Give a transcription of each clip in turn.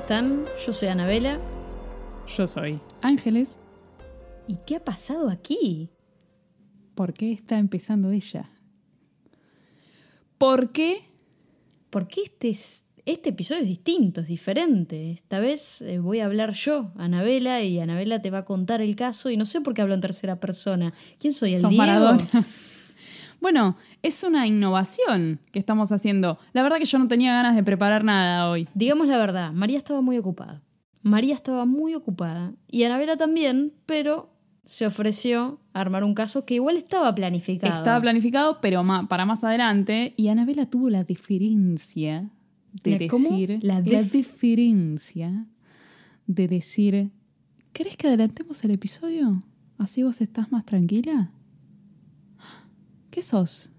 Están? Yo soy Anabela. Yo soy Ángeles. ¿Y qué ha pasado aquí? ¿Por qué está empezando ella? ¿Por qué? Porque este, es- este episodio es distinto, es diferente. Esta vez eh, voy a hablar yo, Anabela, y Anabela te va a contar el caso y no sé por qué hablo en tercera persona. ¿Quién soy? ¿El Sos Diego? Maradona. Bueno, es una innovación que estamos haciendo. La verdad que yo no tenía ganas de preparar nada hoy. Digamos la verdad, María estaba muy ocupada. María estaba muy ocupada y Anabela también, pero se ofreció a armar un caso que igual estaba planificado. Estaba planificado, pero para más adelante. Y Anabela tuvo la diferencia de decir. La La, dif- diferencia de decir. ¿Querés que adelantemos el episodio? ¿Así vos estás más tranquila? ¿Qué sos?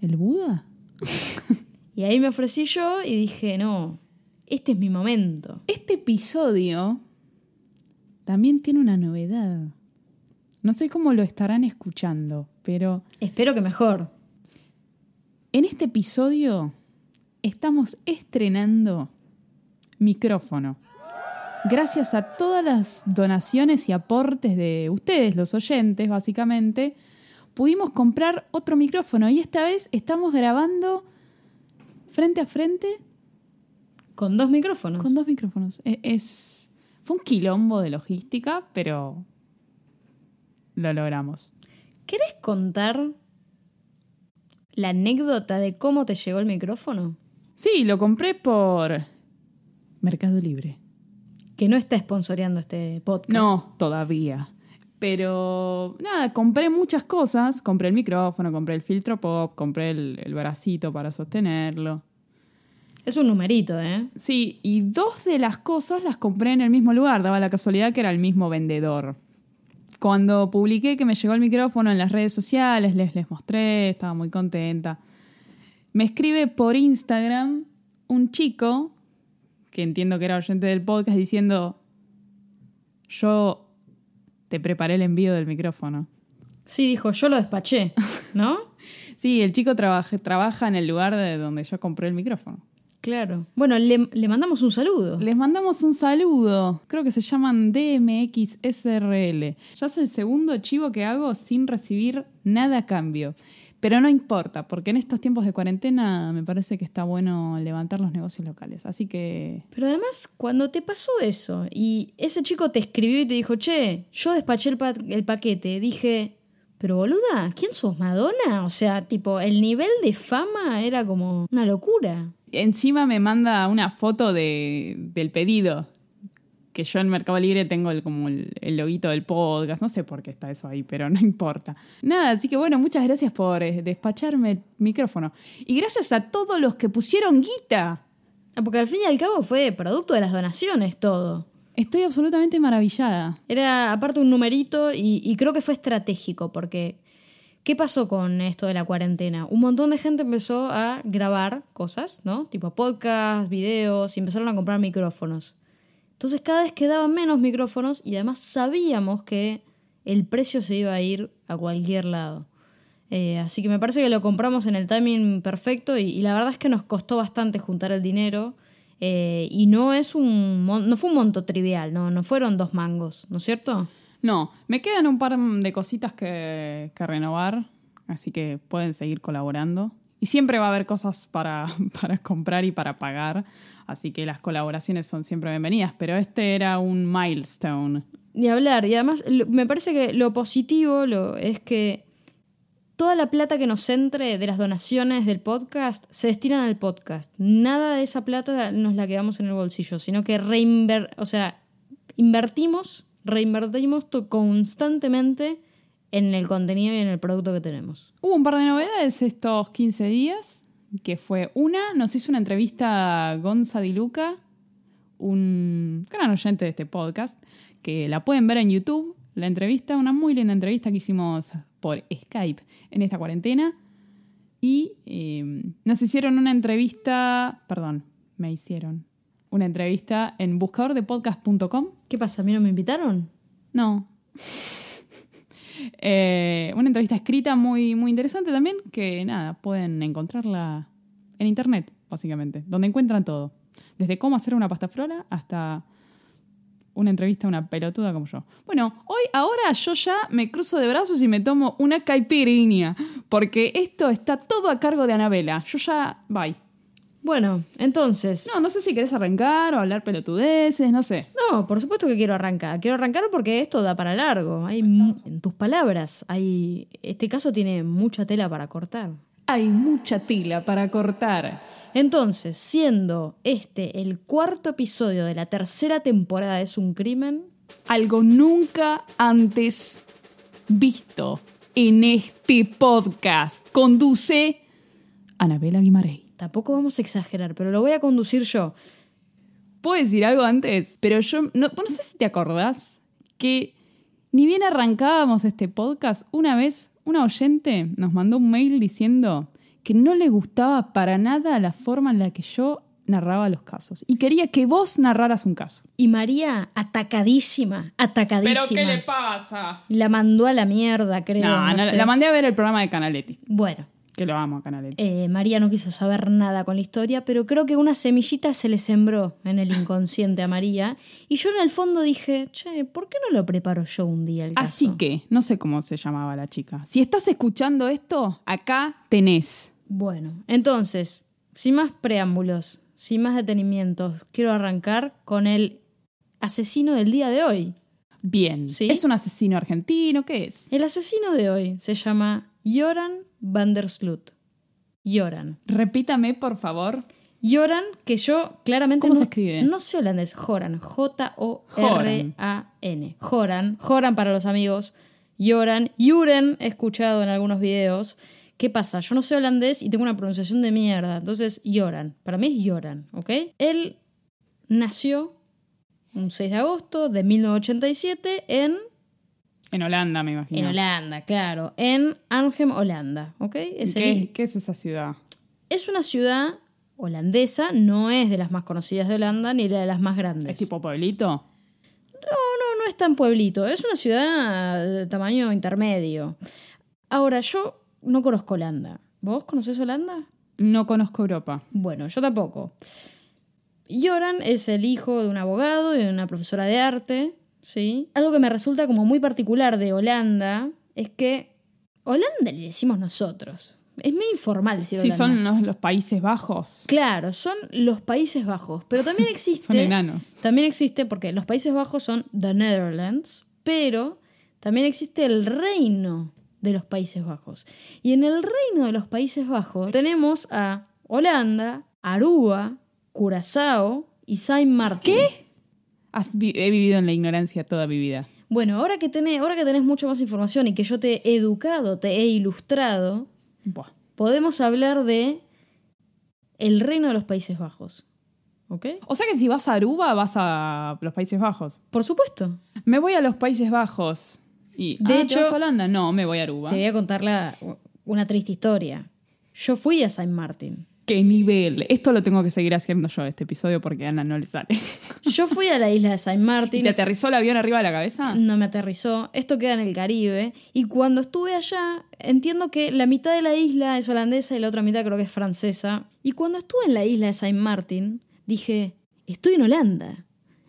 ¿El Buda? Y ahí me ofrecí yo y dije, no, este es mi momento. Este episodio también tiene una novedad. No sé cómo lo estarán escuchando, pero Espero que mejor. en este episodio estamos estrenando micrófono. Gracias a todas las donaciones y aportes de ustedes, los oyentes, básicamente, pudimos comprar otro micrófono y esta vez estamos grabando frente a frente Con dos micrófonos. Con dos micrófonos. E- Es, fue un quilombo de logística, pero lo logramos. ¿Querés contar la anécdota de cómo te llegó el micrófono? Sí, lo compré por Mercado Libre. Que no está sponsoreando este podcast. No, todavía. Pero nada, compré muchas cosas. Compré el micrófono, compré el filtro pop, compré el, el bracito para sostenerlo. Es un numerito, ¿eh? Sí, y dos de las cosas las compré en el mismo lugar. Daba la casualidad que era el mismo vendedor. Cuando publiqué que me llegó el micrófono en las redes sociales, les, les mostré, estaba muy contenta. Me escribe por Instagram un chico, que entiendo que era oyente del podcast, diciendo, yo te preparé el envío del micrófono. Sí, dijo, yo lo despaché, ¿no? Sí, el chico trabaja, trabaja en el lugar de donde yo compré el micrófono. claro. Bueno, le, le mandamos un saludo. Les mandamos un saludo. Creo que se llaman DMXSRL. Ya es el segundo chivo que hago sin recibir nada a cambio. Pero no importa, porque en estos tiempos de cuarentena me parece que está bueno levantar los negocios locales. Así que Pero además, cuando te pasó eso y ese chico te escribió y te dijo, che, yo despaché el, pa- el paquete, dije, pero boluda, ¿quién sos Madonna? O sea, tipo, el nivel de fama era como una locura. encima me manda una foto de, del pedido. Que yo en Mercado Libre tengo el, como el, el loguito del podcast. No sé por qué está eso ahí, pero no importa. Nada, así que bueno, muchas gracias por eh, despacharme el micrófono. Y gracias a todos los que pusieron guita. Ah, Porque al fin y al cabo fue producto de las donaciones todo. Estoy absolutamente maravillada. Era aparte un numerito y, y creo que fue estratégico porque ¿qué pasó con esto de la cuarentena? Un montón de gente empezó a grabar cosas, ¿no? Tipo podcast, videos y empezaron a comprar micrófonos. Entonces cada vez quedaban menos micrófonos y además sabíamos que el precio se iba a ir a cualquier lado. Eh, así que me parece que lo compramos en el timing perfecto y, la verdad es que nos costó bastante juntar el dinero. eh, y no es un no fue un monto trivial, no, no fueron dos mangos, ¿no es cierto? No, me quedan un par de cositas que, que renovar, así que pueden seguir colaborando. Y siempre va a haber cosas para, para comprar y para pagar, así que las colaboraciones son siempre bienvenidas, pero este era un milestone. Ni hablar. Y además, lo- me parece que lo positivo lo, es que toda la plata que nos entre de las donaciones del podcast se destinan al podcast. Nada de esa plata nos la quedamos en el bolsillo, sino que reinver o sea, invertimos, reinvertimos constantemente en el contenido y en el producto que tenemos. Hubo un par de novedades estos 15 días, que fue una, nos hizo una entrevista Gonza Di Luca, un gran oyente de este podcast, que la pueden ver en YouTube, la entrevista, una muy linda entrevista que hicimos por Skype en esta cuarentena. Y eh, nos hicieron una entrevista, perdón, me hicieron una entrevista en buscadordepodcast.com. ¿Qué pasa? ¿A mí no me invitaron? No. Eh, una entrevista escrita muy, muy interesante también, que nada, pueden encontrarla en internet, básicamente, donde encuentran todo. Desde cómo hacer una pasta flora hasta una entrevista a una pelotuda como yo. Bueno, hoy, ahora yo ya me cruzo de brazos y me tomo una caipirinha, porque esto está todo a cargo de Anabela. Yo ya, bye. Bueno, entonces. No, no sé si querés arrancar o hablar pelotudeces, no sé. No, por supuesto que quiero arrancar. Quiero arrancar porque esto da para largo. Hay en tus palabras, hay este caso tiene mucha tela para cortar. Hay mucha tela para cortar. Entonces, siendo este el cuarto episodio de la tercera temporada de Es un crimen, Algo nunca antes visto en este podcast. Conduce Anabela Guimarey. Tampoco vamos a exagerar, pero lo voy a conducir yo. ¿Puedo decir algo antes? Pero yo no, no sé si te acordás que ni bien arrancábamos este podcast, una vez una oyente nos mandó un mail diciendo que no le gustaba para nada la forma en la que yo narraba los casos y quería que vos narraras un caso. Y María, atacadísima, atacadísima. pasa? La mandó a la mierda, creo. No, no no, sé. la mandé a ver el programa de Canaletti, Bueno, que lo amo eh, María no quiso saber nada con la historia, pero creo que una semillita se le sembró en el inconsciente a María. Y yo en el fondo dije, che, ¿por qué no lo preparo yo un día el caso? Así que, no sé cómo se llamaba la chica. Si estás escuchando esto, acá tenés. Bueno, entonces, sin más preámbulos, sin más detenimientos, quiero arrancar con el asesino del día de hoy. Bien. ¿Sí? ¿Es un asesino argentino? ¿Qué es? El asesino de hoy se llama Joran van der Sloot. Joran. Repítame, por favor. Joran, que yo claramente ¿Cómo no, se escribe? no sé holandés. Joran. J-O-R-A-N. Joran. Joran para los amigos. Joran. Juren, he escuchado en algunos videos. ¿Qué pasa? Yo no sé holandés y tengo una pronunciación de mierda. Entonces, Joran. Para mí es Joran, ¿ok? Él nació un 6 de agosto de 1987 en En Holanda, me imagino. en Holanda, claro. En Arnhem, Holanda. ¿Ok? Es, el- ¿Qué, es esa ciudad? es una ciudad holandesa, no es de las más conocidas de Holanda ni de las más grandes. ¿Es tipo pueblito? No, no es tan pueblito. Es una ciudad de tamaño intermedio. Ahora, yo no conozco Holanda. ¿Vos conocés Holanda? No conozco Europa. Bueno, yo tampoco. Joran es el hijo de un abogado y de una profesora de arte, ¿sí? Algo que me resulta como muy particular de Holanda es que Holanda le decimos nosotros. Es muy informal decir Sí, Holanda. son los, los Países Bajos. Claro, son los Países Bajos, pero también existe... Son enanos. También existe, porque los Países Bajos son The Netherlands, pero también existe el reino de los Países Bajos. Y en el reino de los Países Bajos tenemos a Holanda, Aruba, Curazao y Saint Martin. ¿Qué? Has vi- he vivido en la ignorancia toda mi vida. Bueno, ahora que, tenés, ahora que tenés mucha más información y que yo te he educado, te he ilustrado, Buah. podemos hablar de el reino de los Países Bajos. ¿Ok? O sea que si vas a Aruba, vas a los Países Bajos. Por supuesto. Me voy a los Países Bajos. Y, De ah, ¿te hecho- vas a Holanda? No, me voy a Aruba. Te voy a contar la- una triste historia. Yo fui a Saint Martin. ¿Qué nivel? Esto lo tengo que seguir haciendo yo este episodio porque a Ana no le sale. Yo fui a la isla de Saint ¿Y Martin. te aterrizó el avión arriba de la cabeza? No me aterrizó. Esto queda en el Caribe. Y cuando estuve allá, entiendo que la mitad de la isla es holandesa y la otra mitad creo que es francesa. Y cuando estuve en la isla de Saint Martin, dije, estoy en Holanda.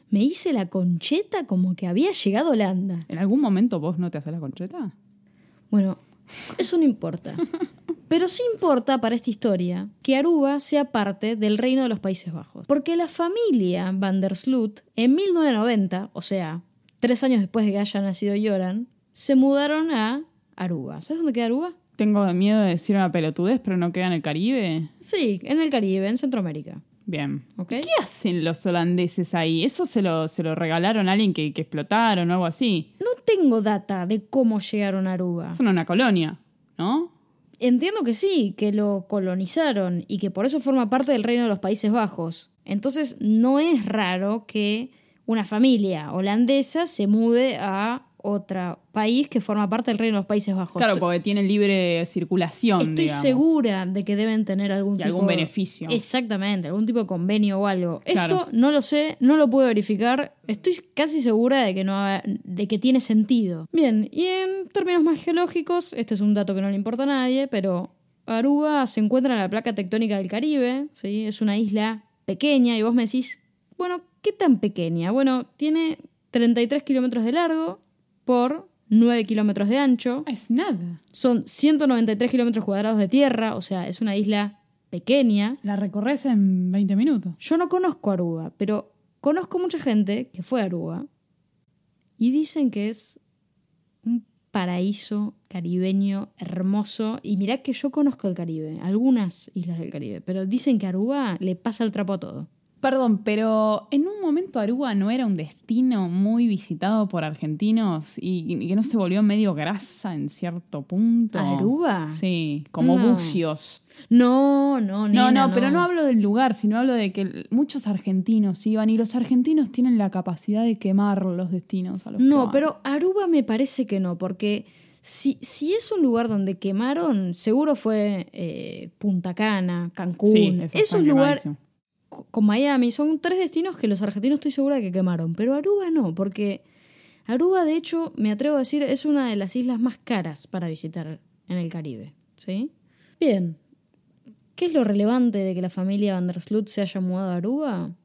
Me hice la concheta como que había llegado a Holanda. ¿En algún momento vos no te haces la concheta? Bueno, eso no importa. Pero sí importa para esta historia que Aruba sea parte del reino de los Países Bajos. Porque la familia Van der Sloot, en 1990, o sea, tres años después de que haya nacido Joran, se mudaron a Aruba. ¿Sabes dónde queda Aruba? Tengo miedo de decir una pelotudez, pero no queda en el Caribe. Sí, en el Caribe, en Centroamérica. Bien. ¿Qué hacen los holandeses ahí? ¿Eso se lo, se lo regalaron a alguien que, que explotaron o algo así? No tengo data de cómo llegaron a Aruba. Son una colonia, ¿no? Entiendo que sí, que lo colonizaron y que por eso forma parte del reino de los Países Bajos. Entonces no es raro que una familia holandesa se mude a otro país que forma parte del Reino de los Países Bajos. Claro, porque tienen libre circulación. Estoy digamos. segura de que deben tener algún tipo algún beneficio. Exactamente, algún tipo de convenio o algo. Claro. Esto no lo sé, no lo puedo verificar. Estoy casi segura de que no de que tiene sentido. Bien, y en términos más geológicos, este es un dato que no le importa a nadie, pero Aruba se encuentra en la placa tectónica del Caribe, ¿sí? Es una isla pequeña y vos me decís, bueno, ¿qué tan pequeña? Bueno, tiene 33 kilómetros de largo por 9 kilómetros de ancho. Es nada. Son 193 kilómetros cuadrados de tierra, o sea, es una isla pequeña. La recorres en 20 minutos. Yo no conozco Aruba, pero conozco mucha gente que fue a Aruba y dicen que es un paraíso caribeño hermoso. Y mirá que yo conozco el Caribe, algunas islas del Caribe, pero dicen que Aruba le pasa el trapo a todo. Perdón, pero en un momento Aruba no era un destino muy visitado por argentinos y, y que no se volvió medio grasa en cierto punto. ¿Aruba? Sí, como No. bucios. No, no, No, nena, no, pero no hablo del lugar, sino hablo de que muchos argentinos iban y los argentinos tienen la capacidad de quemar los destinos a los No, pero Aruba me parece que no, porque si, si es un lugar donde quemaron, seguro fue eh, Punta Cana, Cancún. Sí, eso Esos lugares quemadísimo. Con Miami son tres destinos que los argentinos estoy segura que quemaron, pero Aruba no, porque Aruba, de hecho, me atrevo a decir, es una de las islas más caras para visitar en el Caribe. ¿Sí? Bien. ¿Qué es lo relevante de que la familia Van der Sloot se haya mudado a Aruba?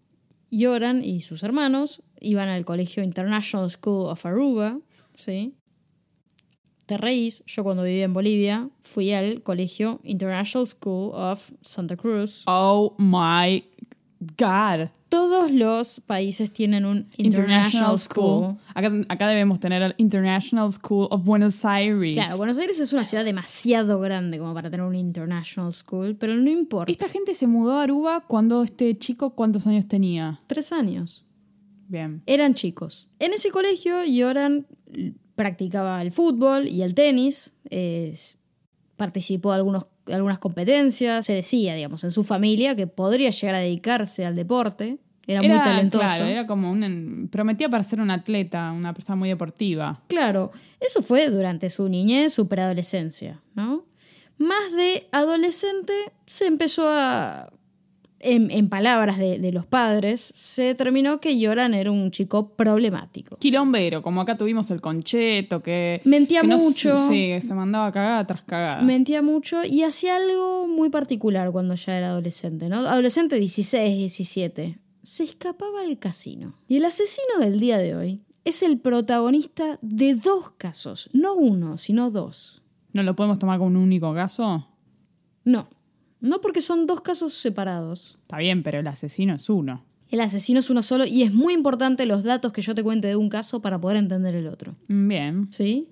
Yoran y sus hermanos iban al colegio International School of Aruba, ¿sí? Te reís, yo cuando vivía en Bolivia fui al colegio International School of Santa Cruz. Oh my God. Todos los países tienen un International, School. Acá, acá debemos tener el International School of Buenos Aires. Claro, Buenos Aires es una ciudad demasiado grande como para tener un International School, pero no importa. Esta gente se mudó a Aruba cuando este chico, ¿cuántos años tenía? Tres años. Bien. Eran chicos. En ese colegio Yoran practicaba el fútbol y el tenis, eh, participó de algunos, algunas competencias, se decía, digamos, en su familia que podría llegar a dedicarse al deporte, era, muy talentoso. Claro, era como un. Prometía para ser un atleta, una persona muy deportiva. Claro, eso fue durante su niñez, su preadolescencia, ¿no? Más de adolescente se empezó a... En, en palabras de, de los padres, se determinó que Yoran era un chico problemático. Quilombero, como acá tuvimos el concheto, que. Mentía que no mucho. sí, que se mandaba cagada tras cagada. Mentía mucho y hacía algo muy particular cuando ya era adolescente, ¿no? Adolescente 16, 17. Se escapaba al casino. Y el asesino del día de hoy es el protagonista de dos casos, no uno, sino dos. ¿No lo podemos tomar como un único caso? No, no porque son dos casos separados. Está bien, pero el asesino es uno. El asesino es uno solo y es muy importante los datos que yo te cuente de un caso para poder entender el otro. Bien. ¿Sí?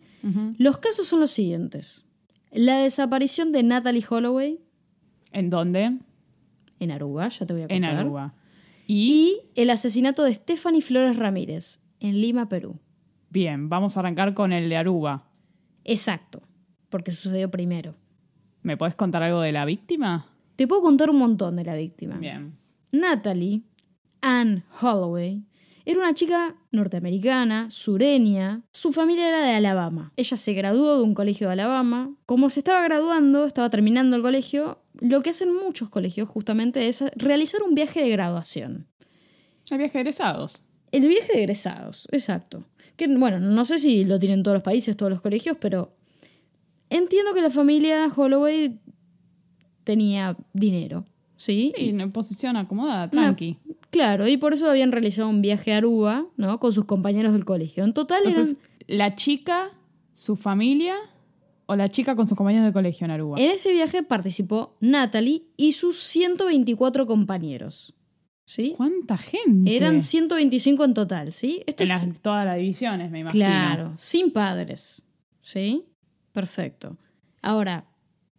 Los casos son los siguientes. La desaparición de Natalie Holloway ¿En dónde? en Aruba, ya te voy a En contar. Aruba. Y. Y el asesinato de Stephanie Flores Ramírez en Lima, Perú. Bien, vamos a arrancar con el de Aruba. Exacto, porque sucedió primero. ¿Me podés contar algo de la víctima? Te puedo contar un montón de la víctima. Bien. Natalie Ann Holloway era una chica norteamericana, sureña. Su familia era de Alabama. Ella se graduó de un colegio de Alabama. Como se estaba graduando, estaba terminando el colegio, lo que hacen muchos colegios justamente es realizar un viaje de graduación. El viaje de egresados. El viaje de egresados, exacto. Que, bueno, no sé si lo tienen todos los países, todos los colegios, pero entiendo que la familia Holloway tenía dinero, ¿sí? Sí, en posición acomodada, tranqui. Claro, y por eso habían realizado un viaje a Aruba, ¿no? Con sus compañeros del colegio. En total Entonces, eran- la chica, su familia o la chica con sus compañeros de colegio en Aruba. en ese viaje participó Natalie y sus 124 compañeros, ¿sí? ¿Cuánta gente? Eran 125 en total, ¿sí? Esto en es- las- todas las divisiones, me imagino. Claro, sin padres. ¿Sí? Perfecto. Ahora,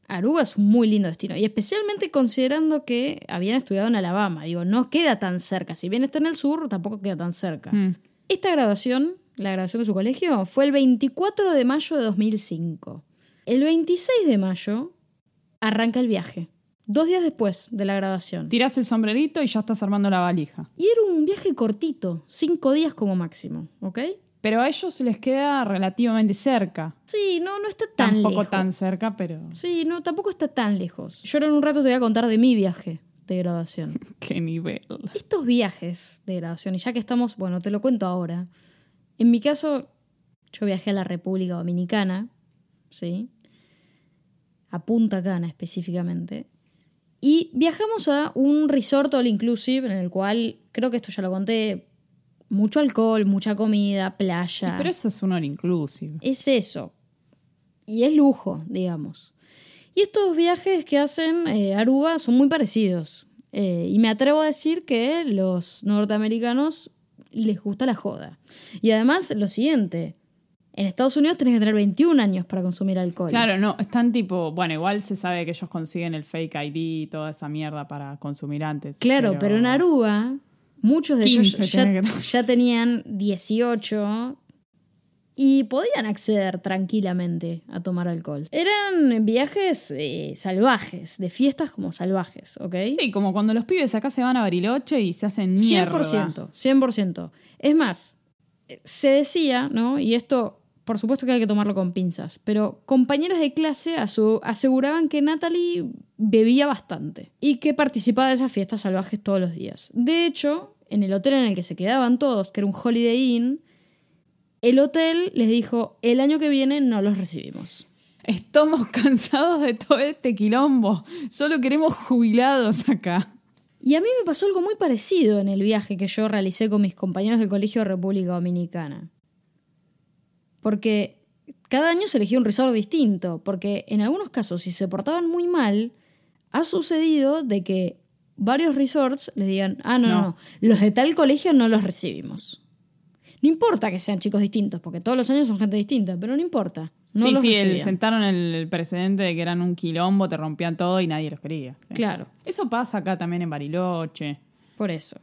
Aruba es un muy lindo destino. Y especialmente considerando que habían estudiado en Alabama. Digo, no queda tan cerca. Si bien está en el sur, tampoco queda tan cerca. Mm. Esta graduación, la graduación de su colegio, fue el 24 de mayo de 2005. El 26 de mayo arranca el viaje. Dos días después de la grabación. Tirás el sombrerito y ya estás armando la valija. Y era un viaje cortito, cinco días como máximo, ¿ok? Pero a ellos les queda relativamente cerca. Sí, no, no está tan Tampoco lejos. tan cerca, pero Sí, no, tampoco está tan lejos. Yo ahora en un rato te voy a contar de mi viaje de grabación. qué nivel. Estos viajes de grabación, y ya que estamos, bueno, te lo cuento ahora. En mi caso, yo viajé a la República Dominicana, ¿sí? A Punta Cana específicamente. Y viajamos a un resort all inclusive en el cual, creo que esto ya lo conté, mucho alcohol, mucha comida, playa. Pero eso es un all inclusive. Es eso. Y es lujo, digamos. Y estos viajes que hacen eh, Aruba son muy parecidos. Eh, y me atrevo a decir que los norteamericanos les gusta la joda. Y además, lo siguiente. En Estados Unidos tenés que tener 21 años para consumir alcohol. Claro, no, están tipo, bueno, igual se sabe que ellos consiguen el fake ID y toda esa mierda para consumir antes. Claro, pero, en Aruba, muchos de ellos 15 ya, tenés que- ya tenían 18 y podían acceder tranquilamente a tomar alcohol. Eran viajes eh, salvajes, de fiestas como salvajes, ¿ok? Sí, como cuando los pibes acá se van a Bariloche y se hacen mierda. 100%, 100%. Es más, eh, se decía, ¿no? Y esto, por supuesto que hay que tomarlo con pinzas, pero compañeras de clase aseguraban que Natalie bebía bastante y que participaba de esas fiestas salvajes todos los días. De hecho, en el hotel en el que se quedaban todos, que era un Holiday Inn, el hotel les dijo, el año que viene no los recibimos. Estamos cansados de todo este quilombo. Solo queremos jubilados acá. Y a mí me pasó algo muy parecido en el viaje que yo realicé con mis compañeros del Colegio de República Dominicana. Porque cada año se elegía un resort distinto, porque en algunos casos, si se portaban muy mal, ha sucedido de que varios resorts les digan, ah, no, no, No. los de tal colegio no los recibimos. No importa que sean chicos distintos, porque todos los años son gente distinta, pero no importa. No sí, los sí, el- sentaron el, el precedente de que eran un quilombo, te rompían todo y nadie los quería. Sí. Claro. Eso pasa acá también en Bariloche. Por eso.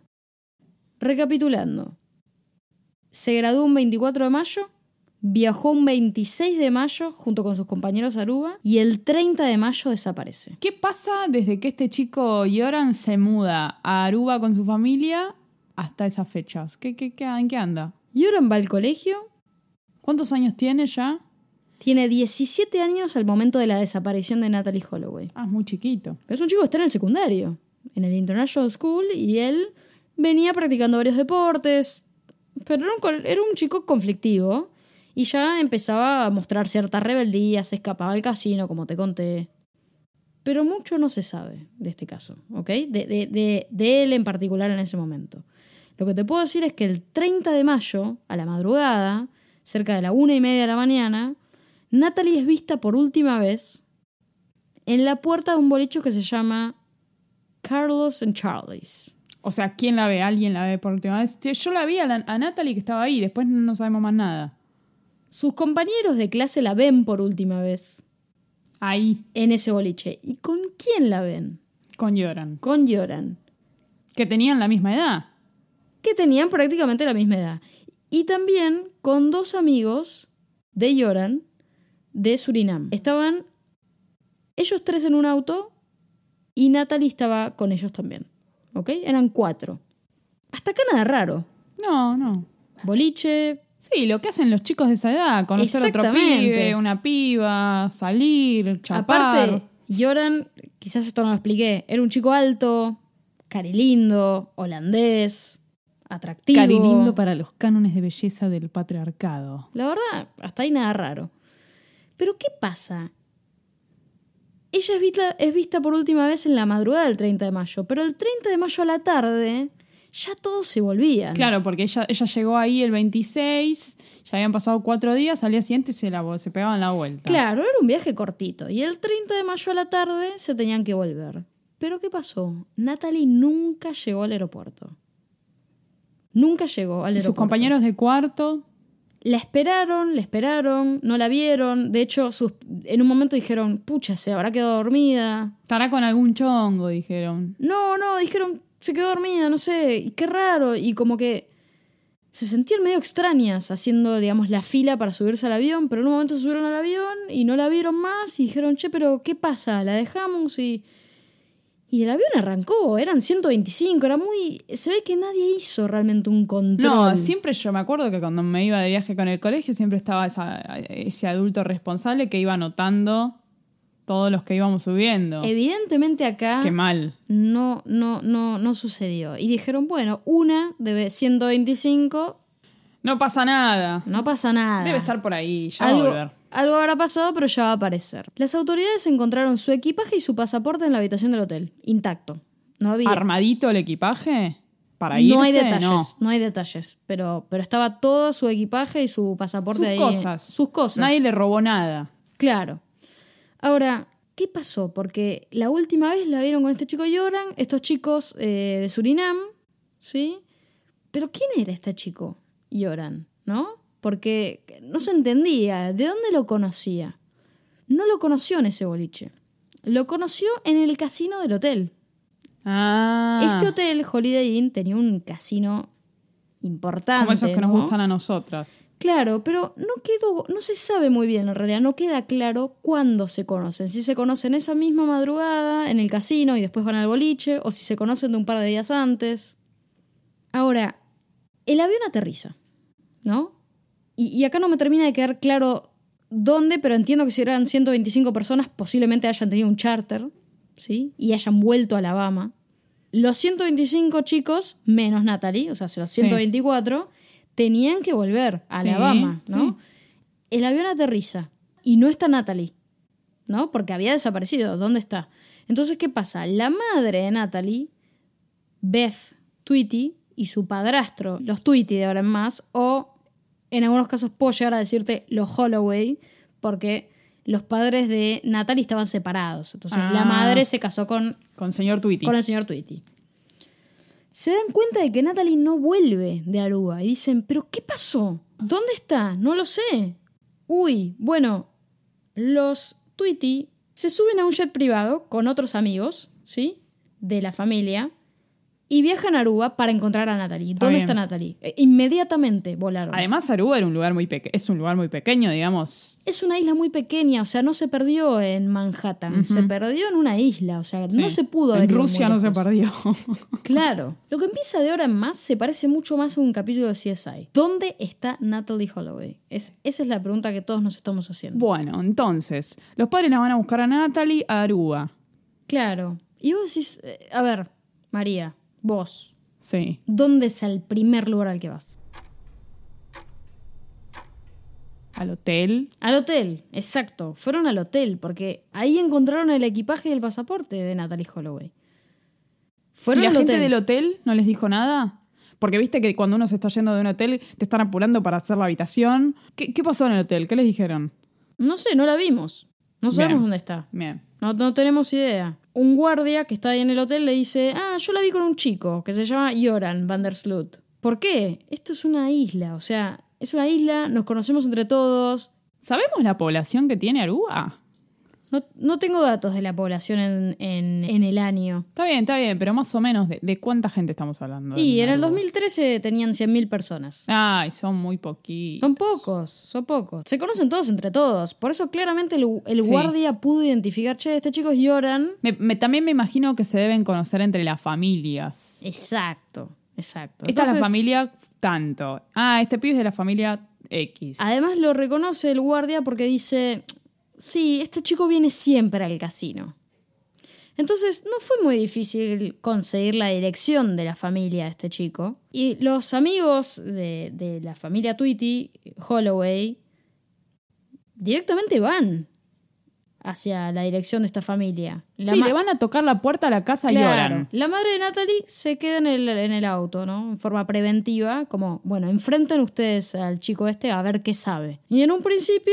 Recapitulando. Se graduó un 24 de mayo, viajó un 26 de mayo junto con sus compañeros a Aruba y el 30 de mayo desaparece. ¿Qué pasa desde que este chico Yoran se muda a Aruba con su familia hasta esas fechas? ¿Qué, qué, qué- ¿En qué anda? Yoran va al colegio, ¿Cuántos años tiene ya? tiene 17 años al momento de la desaparición de Natalie Holloway. Ah, es muy chiquito. Pero es un chico que está en el secundario, en el International School, y él venía practicando varios deportes, pero era un, col- era un chico conflictivo y ya empezaba a mostrar cierta rebeldía, se escapaba al casino, como te conté. Pero mucho no se sabe de este caso, ¿ok? De, de- de- él en particular en ese momento. Lo que te puedo decir es que el 30 de mayo, a la madrugada, cerca de la una y media de la mañana, Natalie es vista por última vez en la puerta de un bolicho que se llama Carlos and Charlie's. O sea, ¿quién la ve? ¿Alguien la ve por última vez? Yo la vi a, a Natalie que estaba ahí, después no sabemos más nada. Sus compañeros de clase la ven por última vez Ahí, en ese boliche. ¿Y con quién la ven? con Yoran. Con Yoran, Que tenían la misma edad. que tenían prácticamente la misma edad. Y también con dos amigos de Yoran de Surinam. Estaban ellos tres en un auto y Natalie estaba con ellos también. ¿Ok? Eran cuatro. Hasta acá nada raro. No, no. Boliche, Sí, lo que hacen los chicos de esa edad, conocer a otro pibe, una piba, salir, chapar. Aparte, Joran, quizás esto no lo expliqué, era un chico alto, carilindo, holandés, atractivo. Carilindo para los cánones de belleza del patriarcado. La verdad, hasta ahí nada raro. Pero ¿qué pasa? Ella es vista, es vista por última vez en la madrugada del 30 de mayo, pero el 30 de mayo a la tarde ya todos se volvían. Claro, porque ella, ella llegó ahí el 26, ya habían pasado cuatro días, al día siguiente se, la, se pegaban la vuelta. Claro, era un viaje cortito. Y el 30 de mayo a la tarde se tenían que volver. Pero ¿qué pasó? Natalie nunca llegó al aeropuerto. Nunca llegó al Y aeropuerto. sus compañeros de cuarto, La esperaron, la esperaron, no la vieron. De hecho, sus- en un momento dijeron, pucha, se habrá quedado dormida. estará con algún chongo, dijeron. No, no, dijeron, se quedó dormida, no sé, y qué raro. Y como que se sentían medio extrañas haciendo, digamos, la fila para subirse al avión, pero en un momento subieron al avión y no la vieron más y dijeron, che, pero ¿qué pasa? ¿La dejamos? Y, Y el avión arrancó, eran 125, era muy... Se ve que nadie hizo realmente un control. No, siempre yo me acuerdo que cuando me iba de viaje con el colegio siempre estaba ese adulto responsable que iba anotando todos los que íbamos subiendo. Evidentemente acá Qué mal. no, no, no, no sucedió. Y dijeron, bueno, una de 125, No pasa nada. no pasa nada. Debe estar por ahí, ya va a algo, volver. algo habrá pasado, pero ya va a aparecer. Las autoridades encontraron su equipaje y su pasaporte en la habitación del hotel, intacto. No había. ¿Armadito el equipaje? ¿Para irse? no hay detalles, No. no, hay detalles, pero, pero estaba todo su equipaje y su pasaporte Sus ahí. cosas. Sus cosas. Nadie le robó nada. Claro. Ahora, ¿qué pasó? Porque la última vez la vieron con este chico Yoran, estos chicos eh, de Surinam, ¿sí? Pero ¿quién era este chico Yoran? ¿No? Porque no se entendía. ¿De dónde lo conocía? No lo conoció en ese boliche. Lo conoció en el casino del hotel. Ah. Este hotel, Holiday Inn, tenía un casino importante. Como esos que nos ¿no? gustan a nosotras. Claro, pero no quedó, no se sabe muy bien en realidad, no queda claro cuándo se conocen. Si se conocen esa misma madrugada en el casino y después van al boliche, o si se conocen de un par de días antes. Ahora, el avión aterriza, ¿no? Y, y acá no me termina de quedar claro dónde, pero entiendo que si eran 125 personas, posiblemente hayan tenido un charter, ¿sí? Y hayan vuelto a Alabama. Los 125 chicos, menos Natalie, o sea, los 124, tenían que volver a Sí, Alabama, ¿no? sí. El avión aterriza y no está Natalie, ¿no? Porque había desaparecido. ¿Dónde está? Entonces, ¿qué pasa? La madre de Natalie, Beth Tweety, y su padrastro, los Tweety de ahora en más, o en algunos casos puedo llegar a decirte los Holloway, porque los padres de Natalie estaban separados. Entonces, la Ah. madre se casó con Con señor Tweety. con el señor Tweety. Se dan cuenta de que Natalie no vuelve de Aruba y dicen, ¿pero qué pasó? ¿Dónde está? No lo sé. Uy, bueno, los Tweety se suben a un jet privado con otros amigos, ¿sí? De la familia y viajan a Aruba para encontrar a Natalie. ¿Dónde bien. está Natalie? Eh, Inmediatamente volaron. Además, Aruba era un lugar muy peque- es un lugar muy pequeño, digamos. es una isla muy pequeña, o sea, no se perdió en Manhattan, se perdió en una isla, o sea, no se pudo En Rusia no se perdió. Claro. Lo que empieza de ahora en más se parece mucho más a un capítulo de CSI. ¿Dónde está Natalie Holloway? Es, esa es la pregunta que todos nos estamos haciendo. bueno, entonces, los padres la van a buscar a Natalie a Aruba. Claro. Y vos decís, eh, a ver, María, vos, Sí. ¿dónde es el primer lugar al que vas? Al hotel. Al hotel, exacto. Fueron al hotel porque ahí encontraron el equipaje y el pasaporte de Natalie Holloway. ¿Y Fueron la al gente hotel. del hotel no les dijo nada? Porque viste que cuando uno se está yendo de un hotel, te están apurando para hacer la habitación. ¿Qué, qué pasó en el hotel? ¿Qué les dijeron? No sé, no la vimos. No sabemos Bien. dónde está. Bien. No, tenemos idea. Un guardia que está ahí en el hotel le dice, ah, yo la vi con un chico que se llama Joran van der Sloot. ¿Por qué? Esto es una isla, o sea, es una isla, nos conocemos entre todos. ¿Sabemos la población que tiene Aruba? No, no tengo datos de la población en, en- en el año. Está bien, está bien, pero más o menos, ¿de, de cuánta gente estamos hablando? Y en el Aruba? 2013 tenían 100.000 personas. Ay, son muy poquitos. Son pocos, son pocos. Se conocen todos entre todos. Por eso claramente el, el Sí. guardia pudo identificar, che, este chico es Joran. Me- me- también me imagino que se deben conocer entre las familias. Exacto, exacto. Esta es la familia tanto. Ah, este pibe es de la familia X. Además lo reconoce el guardia porque dice, sí, este chico viene siempre al casino. Entonces no fue muy difícil conseguir la dirección de la familia de este chico. Y los amigos de, de la familia Tweety, Holloway, directamente van hacia la dirección de esta familia. La sí, le van a tocar la puerta a la casa y lloran. La madre de Natalie se queda en el, en el auto, ¿no? En forma preventiva, como, bueno, enfrenten ustedes al chico este a ver qué sabe. Y en un principio,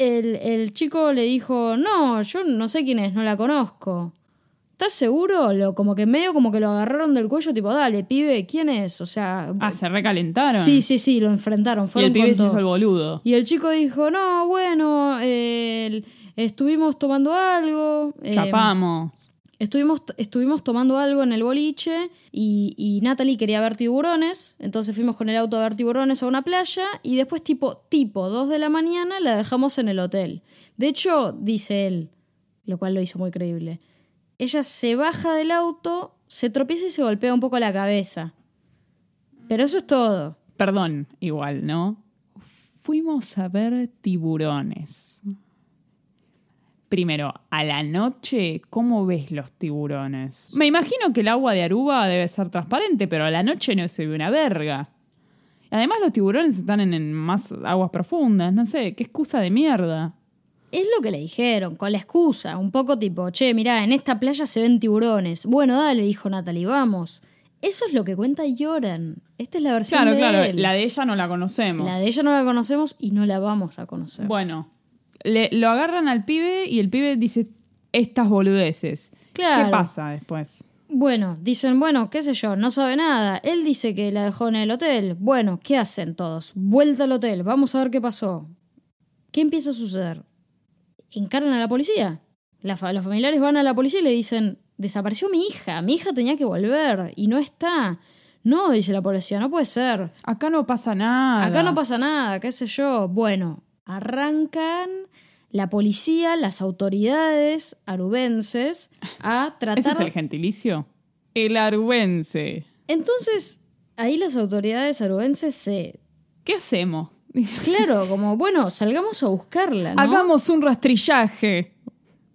el, el chico le dijo, no, yo no sé quién es, no la conozco. ¿Estás seguro? Lo, como que medio como que lo agarraron del cuello, tipo, dale, pibe, ¿quién es? O sea... Ah, se recalentaron. sí, sí, sí, lo enfrentaron. Y Fueron el pibe se hizo el boludo. Y el chico dijo, no, bueno, eh, estuvimos tomando algo. eh, Chapamos. Estuvimos, estuvimos tomando algo en el boliche y, y Natalie quería ver tiburones, entonces fuimos con el auto a ver tiburones a una playa y después tipo, tipo 2 de la mañana la dejamos en el hotel. De hecho, dice él, lo cual lo hizo muy creíble, ella se baja del auto, se tropieza y se golpea un poco la cabeza. Pero eso es todo. Perdón, igual, ¿no? Fuimos a ver tiburones. Primero, a la noche, ¿cómo ves los tiburones? Me imagino que el agua de Aruba debe ser transparente, pero a la noche no se ve una verga. Además, los tiburones están en, en más aguas profundas, no sé, qué excusa de mierda. Es lo que le dijeron, con la excusa, un poco tipo, che, mirá, en esta playa se ven tiburones. Bueno, dale, dijo Natalie, vamos. Eso es lo que cuenta Yoran. Esta es la versión Claro, de claro, él. la de ella no la conocemos. La de ella no la conocemos y no la vamos a conocer. Bueno, le- lo agarran al pibe y el pibe dice estas boludeces. Claro. ¿Qué pasa después? Bueno, dicen, bueno, qué sé yo, no sabe nada. Él dice que la dejó en el hotel. Bueno, ¿qué hacen todos? Vuelta al hotel, vamos a ver qué pasó. ¿Qué empieza a suceder? Encargan a la policía. La fa- los familiares van a la policía y le dicen, desapareció mi hija, mi hija tenía que volver y no está. No, dice la policía, no puede ser. Acá no pasa nada. Acá no pasa nada, qué sé yo. Bueno, arrancan la policía, las autoridades arubenses a tratar... ¿Ese es el gentilicio? El arubense. Entonces, ahí las autoridades arubenses se... ¿Qué hacemos? Claro, como, bueno, salgamos a buscarla, ¿no? Hagamos un rastrillaje.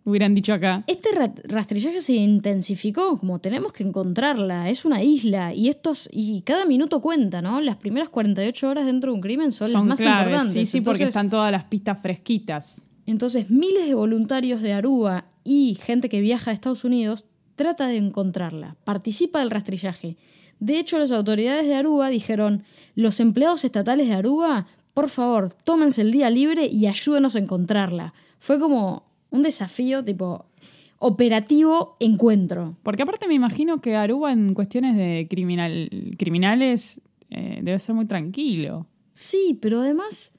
Hubieran dicho acá. Este ra- rastrillaje se intensificó, como tenemos que encontrarla, es una isla y estos y cada minuto cuenta, ¿no? Las primeras 48 horas dentro de un crimen son, las más claves, importantes. Sí, sí, porque están todas las pistas fresquitas. Entonces, miles de voluntarios de Aruba y gente que viaja a Estados Unidos trata de encontrarla, participa del rastrillaje. De hecho, las autoridades de Aruba dijeron, los empleados estatales de Aruba, por favor, tómense el día libre y ayúdenos a encontrarla. Fue como un desafío tipo operativo encuentro. Porque aparte me imagino que Aruba en cuestiones de criminal, criminales eh, debe ser muy tranquilo. Sí, pero además,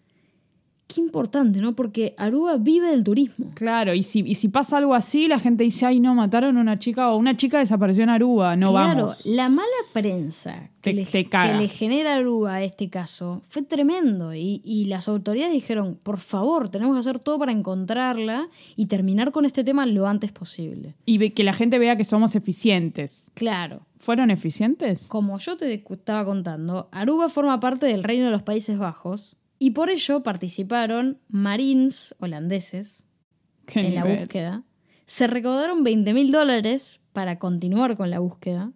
qué importante, ¿no? Porque Aruba vive del turismo. Claro, y si, y si pasa algo así, la gente dice, ay, no, mataron a una chica o una chica desapareció en Aruba, no claro, vamos. la mala prensa que, Te- le, te que le genera a Aruba este caso fue tremendo y, y las autoridades dijeron, por favor, tenemos que hacer todo para encontrarla y terminar con este tema lo antes posible. Y ve- que la gente vea que somos eficientes. Claro, ¿Fueron eficientes? como yo te estaba contando, Aruba forma parte del Reino de los Países Bajos y por ello participaron marines holandeses ¿Qué en la búsqueda. Se recaudaron 20 mil dólares para continuar con la búsqueda.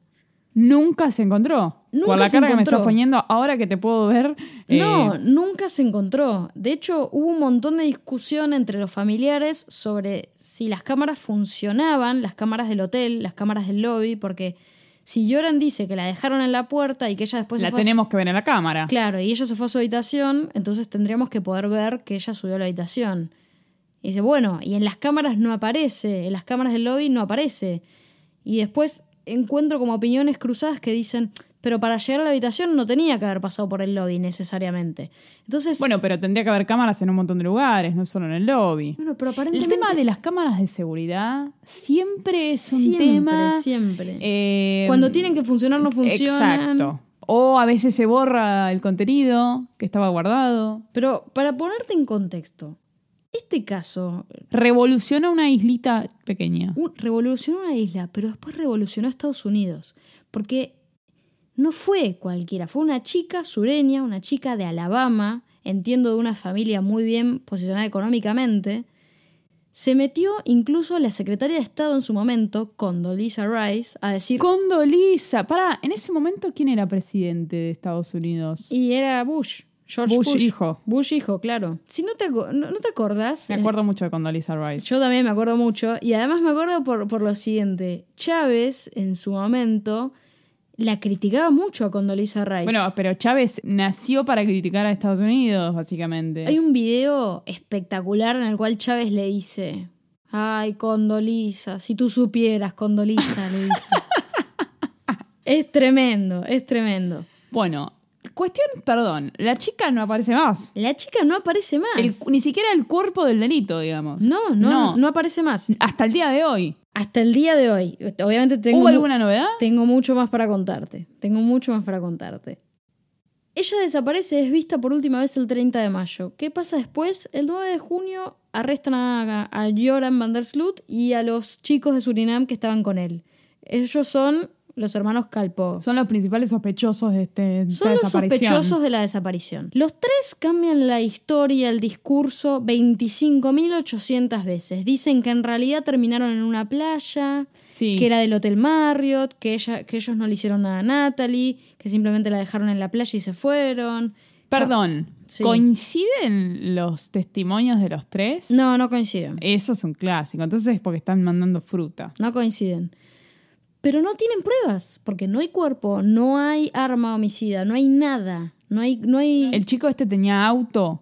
Nunca se encontró. Nunca Por la se cara que me estás poniendo, ahora que te puedo ver. eh, No, nunca se encontró. De hecho, hubo un montón de discusión entre los familiares sobre si las cámaras funcionaban, las cámaras del hotel, las cámaras del lobby, porque si Yoran dice que la dejaron en la puerta y que ella después se la fue a su- tenemos que ver en la cámara. Claro, y ella se fue a su habitación, entonces tendríamos que poder ver que ella subió a la habitación. Y dice, bueno, y en las cámaras no aparece, en las cámaras del lobby no aparece. Y después encuentro como opiniones cruzadas que dicen, pero para llegar a la habitación no tenía que haber pasado por el lobby necesariamente. Entonces, Bueno, pero tendría que haber cámaras en un montón de lugares, no solo en el lobby. bueno, pero El tema de las cámaras de seguridad siempre es un siempre, tema. Siempre. eh, Cuando tienen que funcionar no funcionan. Exacto. O a veces se borra el contenido que estaba guardado. Pero para ponerte en contexto, este caso Revoluciona una islita pequeña. un- revolucionó una isla, pero después revolucionó a Estados Unidos. Porque no fue cualquiera, fue una chica sureña, una chica de Alabama, entiendo de una familia muy bien posicionada económicamente. Se metió incluso la secretaria de Estado en su momento, Condoleezza Rice, a decir... Condoliza. Pará, en ese momento, ¿quién era presidente de Estados Unidos? y era Bush. George Bush Bush, hijo. Bush hijo, claro. Si no te, no, no te acordás... Me en- acuerdo mucho de Condoleezza Rice. Yo también me acuerdo mucho. Y además me acuerdo por, por lo siguiente. Chávez, en su momento, la criticaba mucho a Condoleezza Rice. Bueno, pero Chávez nació para criticar a Estados Unidos, básicamente. Hay un video espectacular en el cual Chávez le dice... Ay, Condoleezza, si tú supieras, Condoleezza, le dice. es tremendo, es tremendo. Bueno, cuestión, perdón, la chica no aparece más. La chica no aparece más. El- ni siquiera el cuerpo del delito, digamos. No, no, no, no aparece más. Hasta el día de hoy. Hasta el día de hoy. Obviamente tengo... ¿Hubo alguna novedad? Tengo mucho más para contarte. Tengo mucho más para contarte. Ella desaparece, es vista por última vez el 30 de mayo. ¿Qué pasa después? El 9 de junio arrestan a, a Joran van der Sloot y a los chicos de Surinam que estaban con él. Ellos son los hermanos Calpo. Son los principales sospechosos de, este, de esta Son los desaparición. sospechosos de la desaparición. Los tres cambian la historia, el discurso 25.800 veces. Dicen que en realidad terminaron en una playa, Sí. que era del Hotel Marriott, que, ella, que ellos no le hicieron nada a Natalie, que simplemente la dejaron en la playa y se fueron. Perdón, Sí. ¿coinciden los testimonios de los tres? No, no coinciden. Eso es un clásico. Entonces es porque están mandando fruta. No coinciden. Pero no tienen pruebas, porque no hay cuerpo, no hay arma homicida, no hay nada. No hay, no hay... ¿El chico este tenía auto?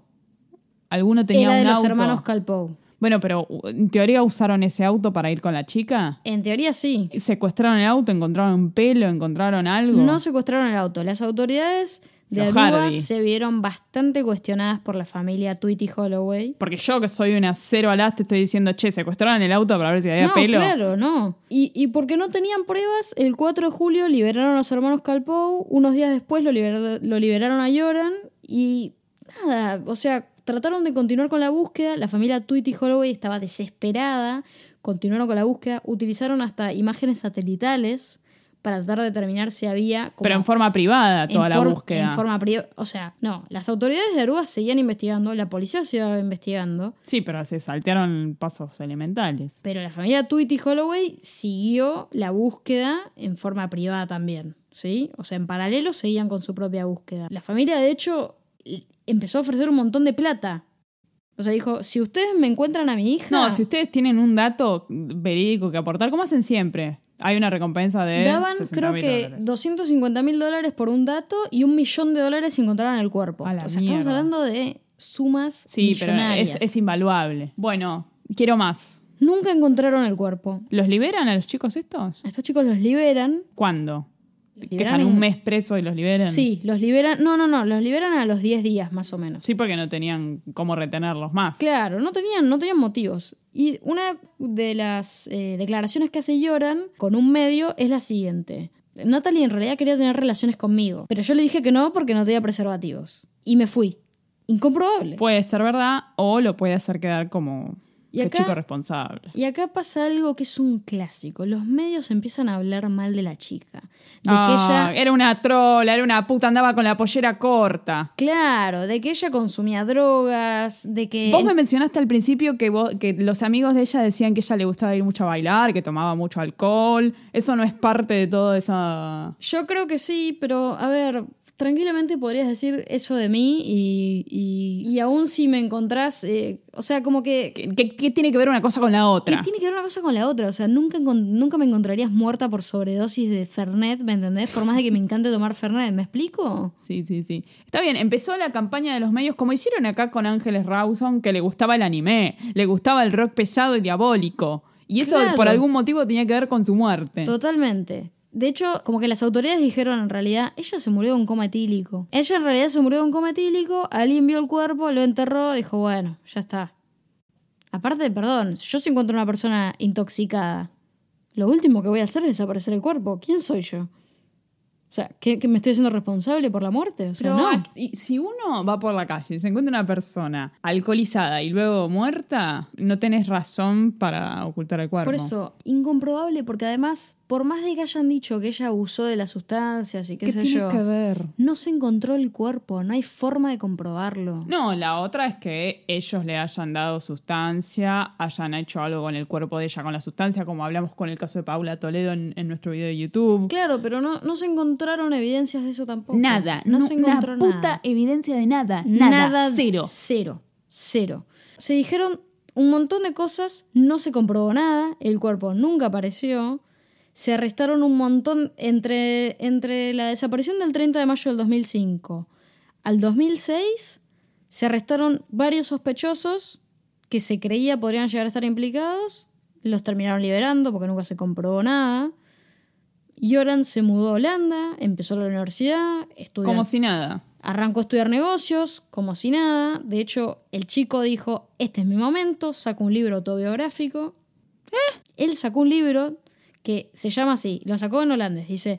¿Alguno tenía era un de los auto? hermanos Calpo. Bueno, pero en teoría usaron ese auto para ir con la chica. En teoría sí. ¿Secuestraron el auto? ¿Encontraron un pelo? ¿Encontraron algo? No secuestraron el auto. Las autoridades de Los Aruba Hardy. se vieron bastante cuestionadas por la familia Tweety Holloway. Porque yo, que soy una cero alas, te estoy diciendo, che, secuestraron el auto para ver si había no, pelo. claro, no. Y, y porque no tenían pruebas, el 4 de julio liberaron a los hermanos Calpow. Unos días después lo, liber- lo liberaron a Joran. Y nada, o sea, trataron de continuar con la búsqueda. La familia Tweety Holloway estaba desesperada. Continuaron con la búsqueda. Utilizaron hasta imágenes satelitales para tratar de determinar si había... como- Pero en forma privada toda la búsqueda. En forma privada. O sea, no, las autoridades de Aruba seguían investigando, la policía seguía investigando, Sí, pero se saltearon pasos elementales. pero la familia Tweety Holloway siguió la búsqueda en forma privada también, ¿sí? O sea, en paralelo seguían con su propia búsqueda. La familia, de hecho, empezó a ofrecer un montón de plata. O sea, dijo, si ustedes me encuentran a mi hija... No, si ustedes tienen un dato verídico que aportar, como hacen siempre, hay una recompensa de. Daban, 60.000 creo que, dólares. 250 mil dólares por un dato y un millón de dólares si encontraran el cuerpo. A la o sea, estamos hablando de sumas Sí, pero millonarias. es, es invaluable. Bueno, quiero más. Nunca encontraron el cuerpo. ¿Los liberan a los chicos estos? A estos chicos los liberan. ¿Cuándo? ¿Que están un mes presos y los liberan? Sí, los liberan. No, no, no, los liberan a los 10 días más o menos. Sí, porque no tenían cómo retenerlos más. Claro, no tenían, no tenían motivos. Y una de las eh, declaraciones que hace Lloran con un medio es la siguiente. Natalie en realidad quería tener relaciones conmigo, pero yo le dije que no porque no tenía preservativos. Y me fui. Incomprobable. Puede ser verdad o lo puede hacer quedar como Y que acá- chico responsable. Y acá pasa algo que es un clásico. Los medios empiezan a hablar mal de la chica. De Ah, que ella Era una trola, era una puta, andaba con la pollera corta. Claro, de que ella consumía drogas, de que... Vos me mencionaste al principio que, vos- que los amigos de ella decían que ella le gustaba ir mucho a bailar, que tomaba mucho alcohol. Eso no es parte de todo esa... Yo creo que sí, pero a ver, tranquilamente podrías decir eso de mí y, y, y aún si me encontrás, eh, o sea, como que... ¿Qué, qué- qué tiene que ver una cosa con la ¿Qué otra? tiene que ver una cosa con la otra? O sea, nunca, nunca me encontrarías muerta por sobredosis de Fernet, ¿me entendés? Por más de que me encante tomar Fernet, ¿me explico? Sí, sí, sí. Está bien, empezó la campaña de los medios como hicieron acá con Ángeles Rawson, que le gustaba el anime, le gustaba el rock pesado y diabólico. Y eso Claro. por algún motivo tenía que ver con su muerte. Totalmente. De hecho, como que las autoridades dijeron en realidad, ella se murió de un coma etílico. Ella en realidad se murió de un coma etílico, alguien vio el cuerpo, lo enterró, dijo, bueno, ya está. Aparte, perdón, yo si encuentro una persona intoxicada, lo último que voy a hacer es desaparecer el cuerpo. ¿Quién soy yo? O sea, ¿que, que me estoy haciendo responsable por la muerte? O sea, Pero no. y si uno va por la calle y se encuentra una persona alcoholizada y luego muerta, no tenés razón para ocultar el cuerpo. Por eso, incomprobable, porque además, por más de que hayan dicho que ella abusó de las sustancias y qué, ¿Qué sé tiene yo, que ver? no se encontró el cuerpo, no hay forma de comprobarlo. No, la otra es que ellos le hayan dado sustancia, hayan hecho algo con el cuerpo de ella con la sustancia, como hablamos con el caso de Paula Toledo en, en nuestro video de YouTube. Claro, pero no, no se encontraron evidencias de eso tampoco. Nada, no, no se encontró una puta nada. evidencia de nada, Nada, nada, cero. Cero, cero. Se dijeron un montón de cosas, no se comprobó nada, el cuerpo nunca apareció. Se arrestaron un montón entre, entre la desaparición del 30 de mayo del 2005 al 2006. Se arrestaron varios sospechosos que se creía podrían llegar a estar implicados. Los terminaron liberando porque nunca se comprobó nada. Joran se mudó a Holanda, empezó la universidad, estudió Como si nada. Arrancó a estudiar negocios, como si nada. De hecho, el chico dijo, este es mi momento, saca un libro autobiográfico. Él sacó un libro que se llama así, lo sacó en holandés. Dice,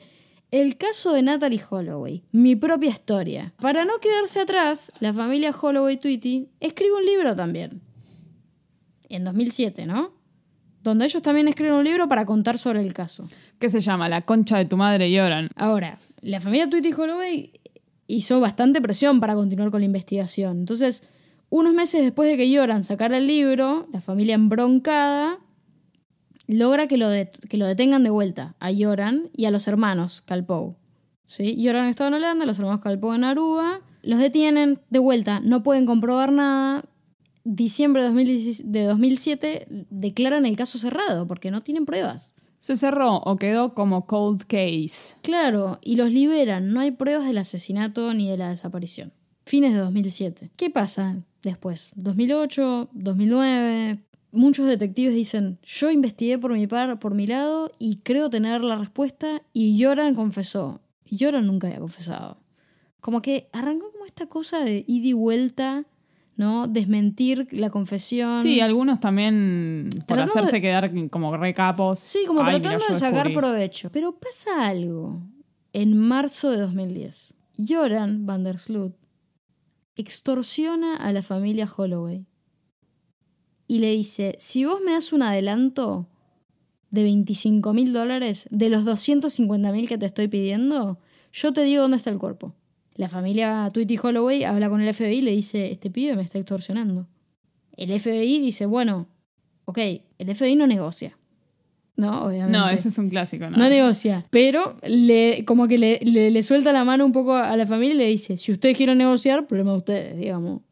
El caso de Natalie Holloway, mi propia historia. Para no quedarse atrás, la familia Holloway Tweety escribe un libro también. En 2007, ¿no? Donde ellos también escriben un libro para contar sobre el caso. ¿Qué se llama? La concha de tu madre lloran. Ahora, la familia Tweety Holloway hizo bastante presión para continuar con la investigación. Entonces, unos meses después de que Yoran sacara el libro, la familia embroncada logra que lo, que lo detengan de vuelta a Yoran y a los hermanos Calpou. ¿Sí? Yoran estaba en Holanda, los hermanos Calpou en Aruba. Los detienen de vuelta, no pueden comprobar nada. Diciembre de 2017 de 2007 declaran el caso cerrado porque no tienen pruebas. ¿Se cerró o quedó como cold case? Claro, y los liberan. No hay pruebas del asesinato ni de la desaparición. Fines de 2007. ¿Qué pasa después? 2008, 2009. Muchos detectives dicen, yo investigué por mi par, por mi lado y creo tener la respuesta y Yoran confesó. Y Yoran nunca había confesado. Como que arrancó como esta cosa de ida y vuelta, ¿no? Desmentir la confesión. Sí, algunos también por Tratando hacerse de- quedar como recapos. Sí, como Ay, tratando mira, de sacar descubrí. provecho. Pero pasa algo en marzo de 2010. Joran van der Sloot extorsiona a la familia Holloway y le dice, si vos me das un adelanto de 25 mil dólares de los 250 mil que te estoy pidiendo, yo te digo dónde está el cuerpo. La familia Tweety Holloway habla con el FBI y le dice, este pibe me está extorsionando. El FBI dice, bueno, ok, el FBI no negocia. No, obviamente. No, ese es un clásico, ¿no? No negocia. Pero le, como que le, le- le suelta la mano un poco a la familia y le dice, si ustedes quieren negociar, problema de ustedes, digamos.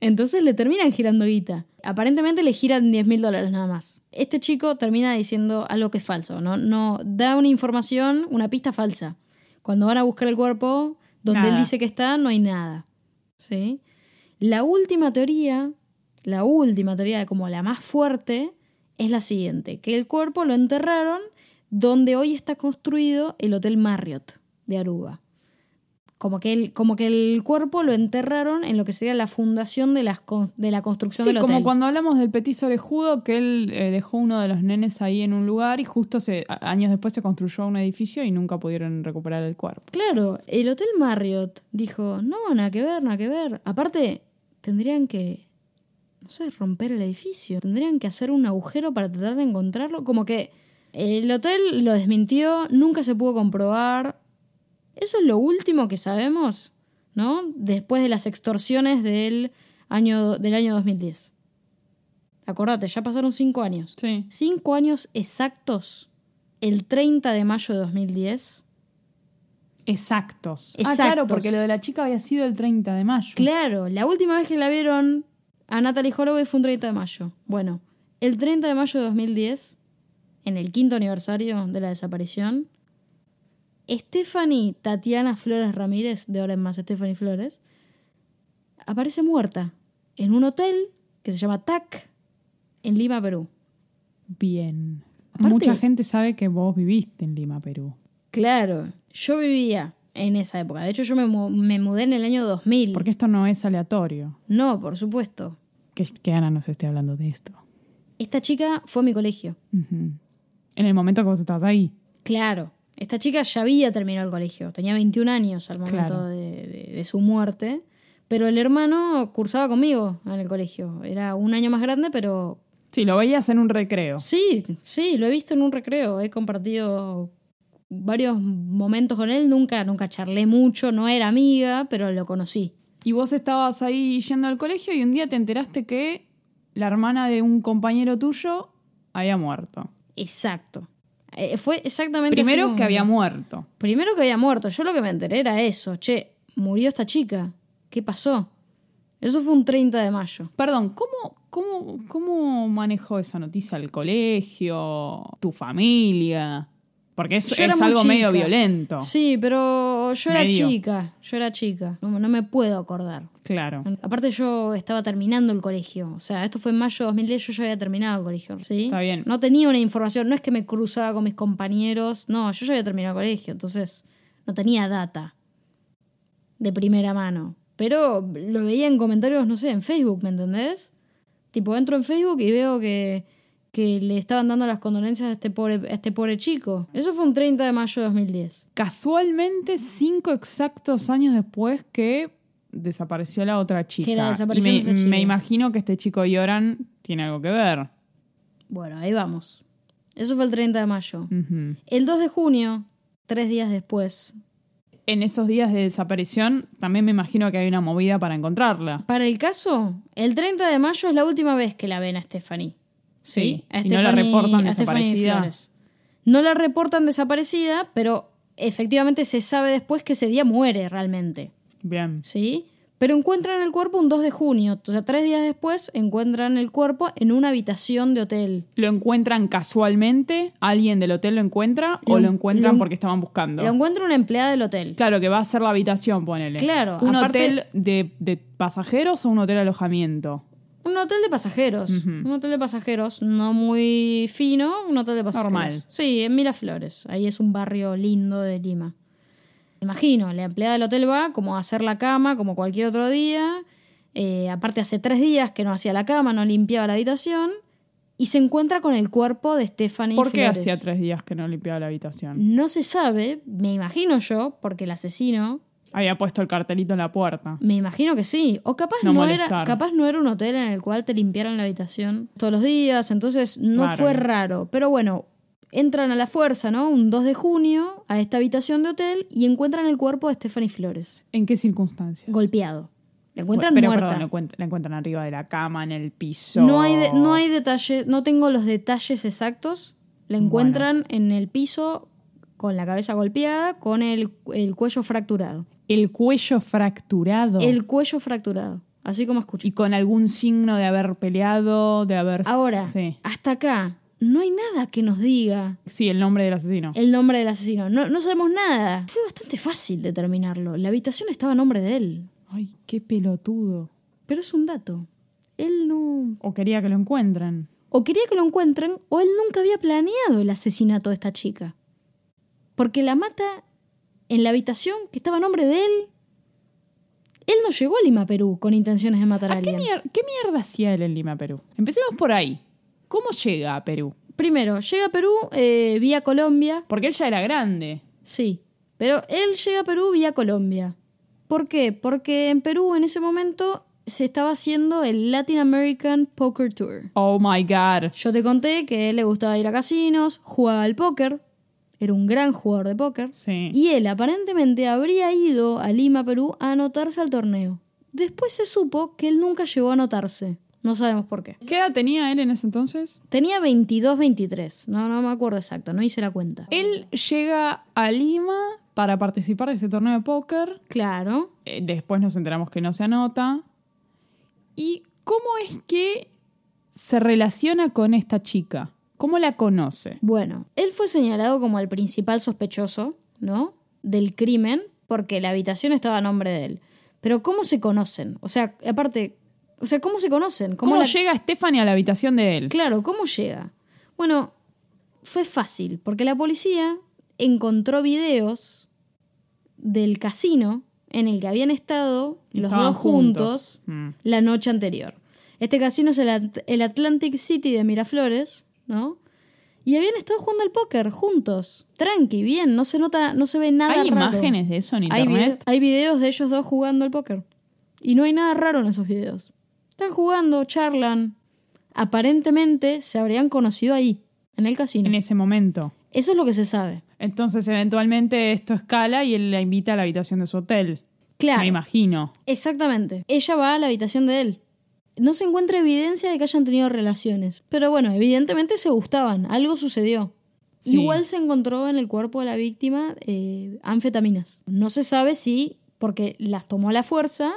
Entonces le terminan girando guita. Aparentemente le giran 10 mil dólares nada más. Este chico termina diciendo algo que es falso, ¿no? no Da una información, una pista falsa. Cuando van a buscar el cuerpo, donde él dice que está, no hay nada. ¿Sí? La última teoría, la última teoría, como la más fuerte, es la siguiente: que el cuerpo lo enterraron donde hoy está construido el Hotel Marriott de Aruba. Como que el, como que el cuerpo lo enterraron en lo que sería la fundación de, las, de la construcción Sí, del como cuando hablamos del petiso orejudo, que él eh, dejó uno de los nenes ahí en un lugar y justo se, años después se construyó un edificio y nunca pudieron recuperar el cuerpo. Claro, el Hotel Marriott dijo, no, nada que ver, nada que ver. Aparte, tendrían que, no sé, romper el edificio. Tendrían que hacer un agujero para tratar de encontrarlo. Como que el hotel lo desmintió, nunca se pudo comprobar. Eso es lo último que sabemos, ¿no? Después de las extorsiones del año, del año 2010. Acordate, ya pasaron cinco años. Sí. Cinco años exactos, el 30 de mayo de 2010. Exactos. Ah, Exactos. claro, porque lo de la chica había sido el 30 de mayo. Claro, la última vez que la vieron a Natalie Holloway fue un 30 de mayo. Bueno, el 30 de mayo de 2010, en el quinto aniversario de la desaparición, Stephanie Tatiana Flores Ramírez, de ahora en más Stephanie Flores, aparece muerta en un hotel que se llama TAC en Lima, Perú. Bien. Aparte- Mucha gente sabe que vos viviste en Lima, Perú. Claro, yo vivía en esa época. De hecho, yo me, mu- me mudé en el año 2000. Porque esto no es aleatorio. No, por supuesto. Que, que Ana nos esté hablando de esto. Esta chica fue a mi colegio. En el momento que vos estabas ahí. Claro, esta chica ya había terminado el colegio, tenía 21 años al momento Claro. de, de- de su muerte, pero el hermano cursaba conmigo en el colegio. Era un año más grande, pero Sí, lo veías en un recreo. sí, sí, lo he visto en un recreo, he compartido varios momentos con él, nunca, nunca charlé mucho, no era amiga, pero lo conocí. Y vos estabas ahí yendo al colegio y un día te enteraste que la hermana de un compañero tuyo había muerto. Exacto. Eh, fue exactamente Primero como- que había muerto. Primero que había muerto. Yo lo que me enteré era eso. Che, murió esta chica. ¿Qué pasó? Eso fue un 30 de mayo. Perdón, ¿cómo, cómo, ¿cómo manejó esa noticia el colegio, tu familia? Porque es, es algo medio violento. Sí, pero yo era Medio. chica. Yo era chica. No, no me puedo acordar. Claro. Aparte yo estaba terminando el colegio. O sea, esto fue en mayo de 2010, yo ya había terminado el colegio. ¿sí? Está bien. No tenía una información, no es que me cruzaba con mis compañeros. No, yo ya había terminado el colegio, entonces no tenía data de primera mano. Pero lo veía en comentarios, no sé, en Facebook, ¿me entendés? Tipo, entro en Facebook y veo que, que le estaban dando las condolencias a este pobre, a este pobre chico. Eso fue un 30 de mayo de 2010. Casualmente, cinco exactos años después que desapareció la otra chica. Que la Y me, de imagino que este chico Yoran tiene algo que ver. Bueno, ahí vamos. Eso fue el 30 de mayo. El 2 de junio, tres días después, En esos días de desaparición, también me imagino que hay una movida para encontrarla. para el caso, el 30 de mayo es la última vez que la ven a Stephanie. Sí, a y no la reportan a desaparecida. No la reportan desaparecida, pero efectivamente se sabe después que ese día muere realmente. Bien. ¿Sí? Pero encuentran el cuerpo un 2 de junio. O sea, tres días después encuentran el cuerpo en una habitación de hotel. ¿Lo encuentran casualmente? ¿Alguien del hotel lo encuentra? ¿O Lo- encuentran lo- porque estaban buscando? Lo encuentra una empleada del hotel. Claro, que va a ser la habitación, ponele. Claro, ¿Un aparte- hotel de, de pasajeros o un hotel alojamiento? Un hotel de pasajeros. Un hotel de pasajeros no muy fino, un hotel de pasajeros. Normal. Sí, en Miraflores. Ahí es un barrio lindo de Lima. Imagino, la empleada del hotel va como a hacer la cama como cualquier otro día. Eh, aparte hace tres días que no hacía la cama, no limpiaba la habitación. Y se encuentra con el cuerpo de Stephanie ¿Por qué Flores. hacía tres días que no limpiaba la habitación? No se sabe, me imagino yo, porque el asesino, Había puesto el cartelito en la puerta. me imagino que sí. O capaz No no, era, capaz no era un hotel en el cual te limpiaran la habitación todos los días, entonces no Claro. fue raro. Pero bueno, entran a la fuerza, ¿no? Un 2 de junio a esta habitación de hotel y encuentran el cuerpo de Stephanie Flores, ¿En qué circunstancias? golpeado. La encuentran Pero, muerta. perdón, la encuent- la encuentran arriba de la cama, en el piso. no hay de- no hay detalle, no tengo los detalles exactos. La encuentran en el piso con la cabeza golpeada, con el, el cuello fracturado. El cuello fracturado. El cuello fracturado, así como escucho. Y con algún signo de haber peleado, de haber... Ahora, Sí. hasta acá, no hay nada que nos diga Sí, el nombre del asesino. el nombre del asesino. No, no sabemos nada. Fue bastante fácil determinarlo. La habitación estaba a nombre de él. Ay, qué pelotudo. Pero es un dato. Él no... O quería que lo encuentren. O quería que lo encuentren, o él nunca había planeado el asesinato de esta chica. Porque la mata en la habitación que estaba a nombre de él. Él no llegó a Lima, Perú, con intenciones de matar a, ¿A qué, alguien. mier- qué mierda hacía él en Lima, Perú? Empecemos por ahí. ¿Cómo llega a Perú? Primero, llega a Perú eh, vía Colombia. Porque él ya era grande. Sí, pero él llega a Perú vía Colombia. ¿Por qué? Porque en Perú en ese momento se estaba haciendo el Latin American Poker Tour. Oh my god. Yo te conté que él le gustaba ir a casinos, jugaba al póker, era un gran jugador de póker. Sí. Y él aparentemente habría ido a Lima, Perú, a anotarse al torneo. Después se supo que él nunca llegó a anotarse. No sabemos por qué. ¿Qué edad tenía él en ese entonces? Tenía 22, 23. No, no me acuerdo exacto, no hice la cuenta. Él llega a Lima para participar de este torneo de póker. Claro. Eh, después nos enteramos que no se anota. ¿Y cómo es que se relaciona con esta chica? ¿Cómo la conoce? Bueno, él fue señalado como el principal sospechoso, ¿no? Del crimen, porque la habitación estaba a nombre de él. Pero ¿cómo se conocen? O sea, aparte, o sea, ¿cómo se conocen? ¿Cómo, la- llega Stephanie a la habitación de él? Claro, ¿cómo llega? Bueno, fue fácil, porque la policía encontró videos del casino en el que habían estado los dos juntos, Mm. la noche anterior. Este casino es el, At- el Atlantic City de Miraflores, ¿no? Y habían estado jugando al póker juntos. Tranqui, bien, no se nota, no se ve nada ¿Hay raro. imágenes de eso en Hay, internet? hay videos de ellos dos jugando al póker. Y no hay nada raro en esos videos. Están jugando, charlan. Aparentemente se habrían conocido ahí, en el casino. En ese momento. Eso es lo que se sabe. Entonces, eventualmente esto escala y él la invita a la habitación de su hotel. Claro. Me imagino. Exactamente. Ella va a la habitación de él. No se encuentra evidencia de que hayan tenido relaciones. Pero bueno, evidentemente se gustaban. Algo sucedió. Sí. Igual se encontró en el cuerpo de la víctima eh, anfetaminas. No se sabe si porque las tomó a la fuerza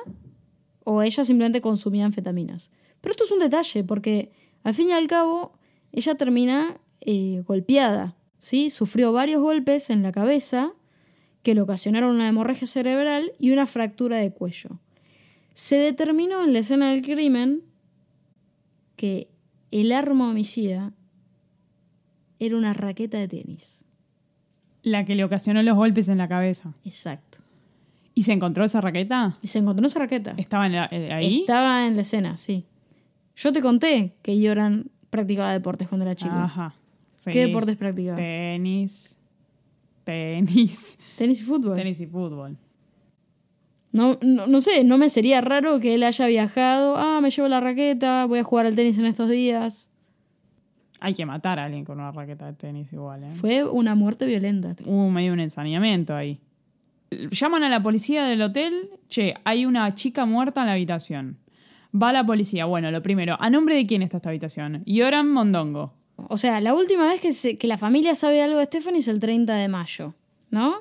o ella simplemente consumía anfetaminas. Pero esto es un detalle porque al fin y al cabo ella termina eh, golpeada. ¿sí? Sufrió varios golpes en la cabeza que le ocasionaron una hemorragia cerebral y una fractura de cuello. Se determinó en la escena del crimen que el arma homicida era una raqueta de tenis. La que le ocasionó los golpes en la cabeza. Exacto. ¿Y se encontró esa raqueta? Y se encontró esa raqueta. ¿Estaba en la- eh, ahí? Estaba en la escena, sí. Yo te conté que Yoran practicaba deportes cuando era chico. Ajá. sí. ¿Qué deportes practicaba? Tenis. Tenis. Tenis y fútbol. Tenis y fútbol. No, no, no sé, no me sería raro que él haya viajado. Ah, me llevo la raqueta, voy a jugar al tenis en estos días. Hay que matar a alguien con una raqueta de tenis igual, ¿eh? Fue una muerte violenta. Hubo medio un ensañamiento ahí. Llaman a la policía del hotel. Che, hay una chica muerta en la habitación. Va la policía. Bueno, lo primero, ¿a nombre de quién está esta habitación? Yoram Mondongo. O sea, la última vez que, se- que la familia sabe algo de Stephanie es el 30 de mayo, ¿no?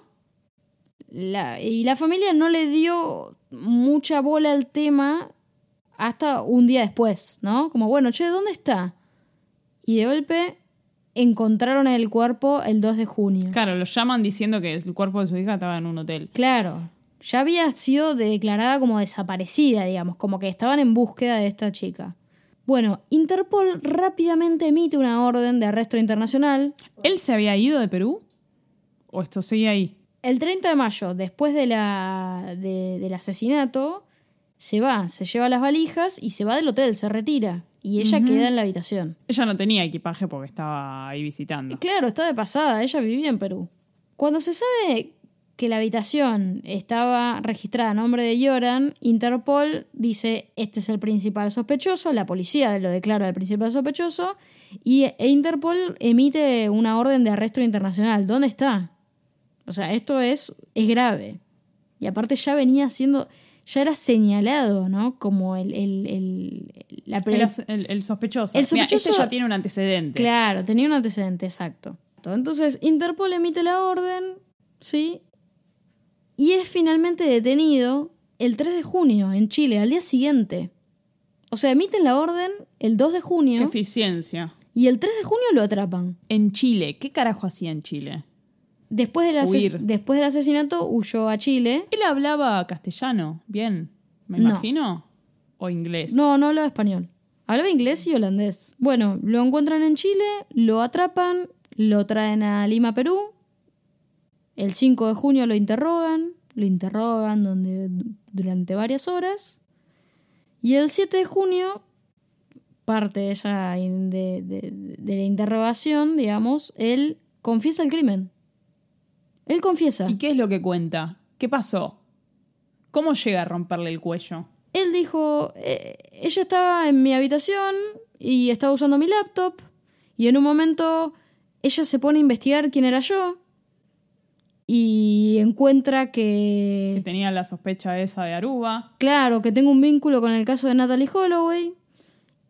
La- y la familia no le dio mucha bola al tema hasta un día después, ¿no? Como, bueno, che, ¿dónde está? Y de golpe encontraron el cuerpo el 2 de junio. Claro, lo llaman diciendo que el cuerpo de su hija estaba en un hotel. Claro, ya había sido declarada como desaparecida, digamos, como que estaban en búsqueda de esta chica. Bueno, Interpol rápidamente emite una orden de arresto internacional ¿Él se había ido de Perú? ¿O esto sigue ahí? El 30 de mayo, después de la, de- del asesinato, se va, se lleva las valijas y se va del hotel, se retira. Y ella queda en la habitación. Ella no tenía equipaje porque estaba ahí visitando. Claro, está de pasada, ella vivía en Perú. Cuando se sabe que la habitación estaba registrada a nombre de Yoran, Interpol dice, este es el principal sospechoso, la policía lo declara el principal sospechoso, y e Interpol emite una orden de arresto internacional. ¿Dónde está? O sea, esto es, es grave. Y aparte ya venía siendo, ya era señalado, ¿no? Como el, el, el- la pre- El, el- el sospechoso. El Mira, este sospechoso- ya tiene un antecedente. Claro, tenía un antecedente, exacto. Entonces, Interpol emite la orden, ¿sí? Y es finalmente detenido el 3 de junio en Chile, al día siguiente. O sea, emiten la orden el 2 de Qué junio eficiencia. y el 3 de junio lo atrapan. En Chile, ¿qué carajo hacía en Chile? Después del, ases- Huir. después del asesinato huyó a Chile. Él hablaba castellano, bien, me No. imagino. O inglés. No, no hablaba español. Hablaba inglés y holandés. Bueno, lo encuentran en Chile, lo atrapan, lo traen a Lima, Perú. El 5 de junio lo interrogan, lo interrogan donde, durante varias horas. Y el 7 de junio, parte de, esa, in- de, de- de la interrogación, digamos, él confiesa el crimen. Él confiesa. ¿Y qué es lo que cuenta? ¿Qué pasó? ¿Cómo llega a romperle el cuello? Él dijo, eh, ella estaba en mi habitación y estaba usando mi laptop y en un momento ella se pone a investigar quién era yo y encuentra Que que, tenía la sospecha esa de Aruba. claro, que tengo un vínculo con el caso de Natalie Holloway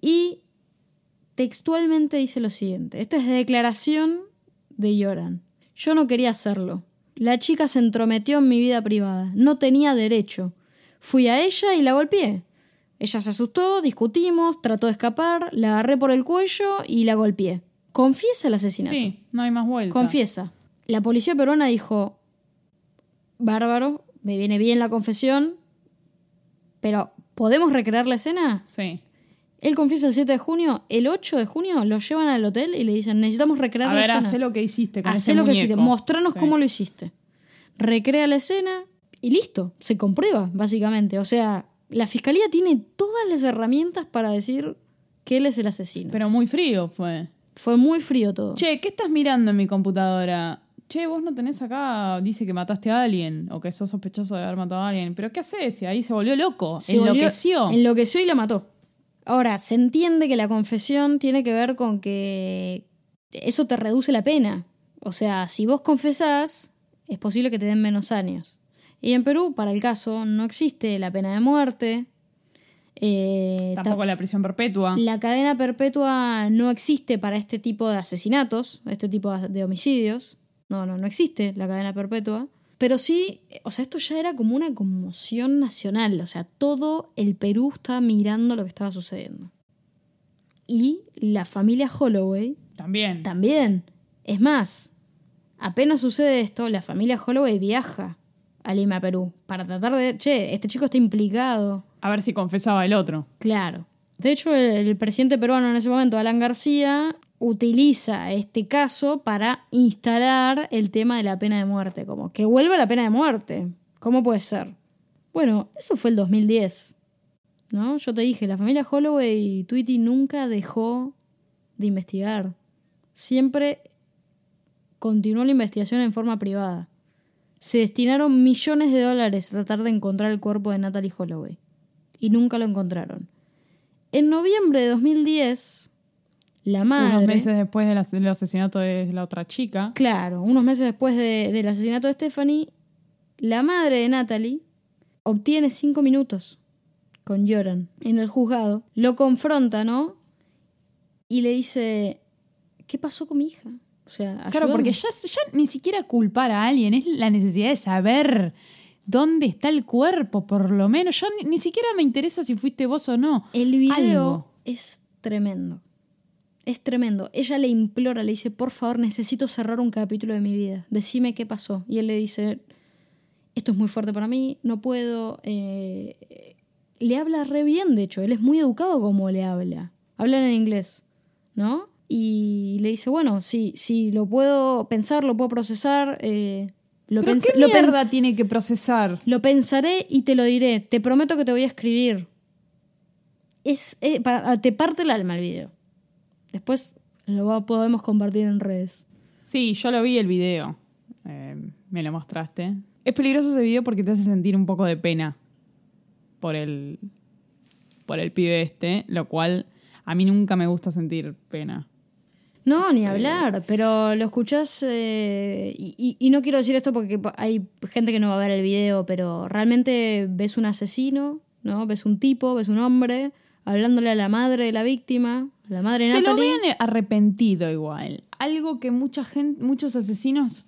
y textualmente dice lo siguiente, esta es declaración de Yoran. Yo no quería hacerlo. La chica se entrometió en mi vida privada. No tenía derecho. Fui a ella y la golpeé. Ella se asustó, discutimos, trató de escapar, la agarré por el cuello y la golpeé. Confiesa el asesinato. Sí, no hay más vuelta. Confiesa. La policía peruana dijo, bárbaro, me viene bien la confesión, pero ¿podemos recrear la escena? Sí. Él confiesa el 7 de junio, el 8 de junio lo llevan al hotel y le dicen, necesitamos recrear A la ver, escena. hacé lo que hiciste con Hacé ese lo que hiciste, mostranos Sí. cómo lo hiciste. Recrea la escena y listo, se comprueba, básicamente. O sea, la fiscalía tiene todas las herramientas para decir que él es el asesino. Pero muy frío fue. Fue muy frío todo. Che, ¿qué estás mirando en mi computadora? Che, vos no tenés acá, dice que mataste a alguien o que sos sospechoso de haber matado a alguien. ¿Pero qué haces? Y ahí se volvió loco, Se volvió- enloqueció. Enloqueció y la mató. Ahora, se entiende que la confesión tiene que ver con que eso te reduce la pena. O sea, si vos confesás, es posible que te den menos años. Y en Perú, para el caso, no existe la pena de muerte. Eh, ta- Tampoco la prisión perpetua. la cadena perpetua no existe para este tipo de asesinatos, este tipo de homicidios. No, no, no existe la cadena perpetua. Pero sí, o sea, esto ya era como una conmoción nacional. O sea, todo el Perú estaba mirando lo que estaba sucediendo. Y la familia Holloway También. también. Es más, apenas sucede esto, la familia Holloway viaja a Lima, Perú, para tratar de, che, este chico está implicado. A ver si confesaba el otro. Claro. De hecho, el, el presidente peruano en ese momento, Alan García, utiliza este caso para instalar el tema de la pena de muerte, como que vuelva la pena de muerte. ¿Cómo puede ser? Bueno, eso fue el 2010. ¿No? Yo te dije, la familia Holloway y Tweety nunca dejó de investigar. Siempre continuó la investigación en forma privada. Se destinaron millones de dólares a tratar de encontrar el cuerpo de Natalie Holloway. Y nunca lo encontraron. En noviembre de 2010, la madre... Unos meses después del, as- del asesinato de la otra chica. Claro, unos meses después de- del asesinato de Stephanie, la madre de Natalie obtiene cinco minutos con Joran en el juzgado. Lo confronta, ¿no? Y le dice, ¿qué pasó con mi hija? O sea, Claro, ayúdame". porque ya, ya ni siquiera culpar a alguien, es la necesidad de saber dónde está el cuerpo, por lo menos. Ya ni, ni siquiera me interesa si fuiste vos o no. El video Algo. es tremendo. Es tremendo. Ella le implora, le dice, por favor, necesito cerrar un capítulo de mi vida. Decime qué pasó. Y él le dice, esto es muy fuerte para mí, no puedo. eh, Le habla re bien, de hecho. Él es muy educado como le habla. Hablan en inglés, ¿no? Y le dice, bueno, sí, sí, lo puedo pensar, lo puedo procesar. eh, lo, ¿Pero pens- qué lo mierda tiene que procesar? lo pensaré y te lo diré. Te prometo que te voy a escribir. Es, eh, te parte el alma el video. Después lo podemos compartir en redes. Sí, yo lo vi el video. Eh, me lo mostraste. Es peligroso ese video porque te hace sentir un poco de pena por el, por el pibe este, lo cual a mí nunca me gusta sentir pena. No, ni hablar, pero lo escuchás eh, y, y- y no quiero decir esto porque hay gente que no va a ver el video, pero realmente ves un asesino, ¿no? Ves un tipo, ves un hombre hablándole a la madre de la víctima, a la madre de Se lo Natalie. ven arrepentido igual. Algo que mucha gente, muchos asesinos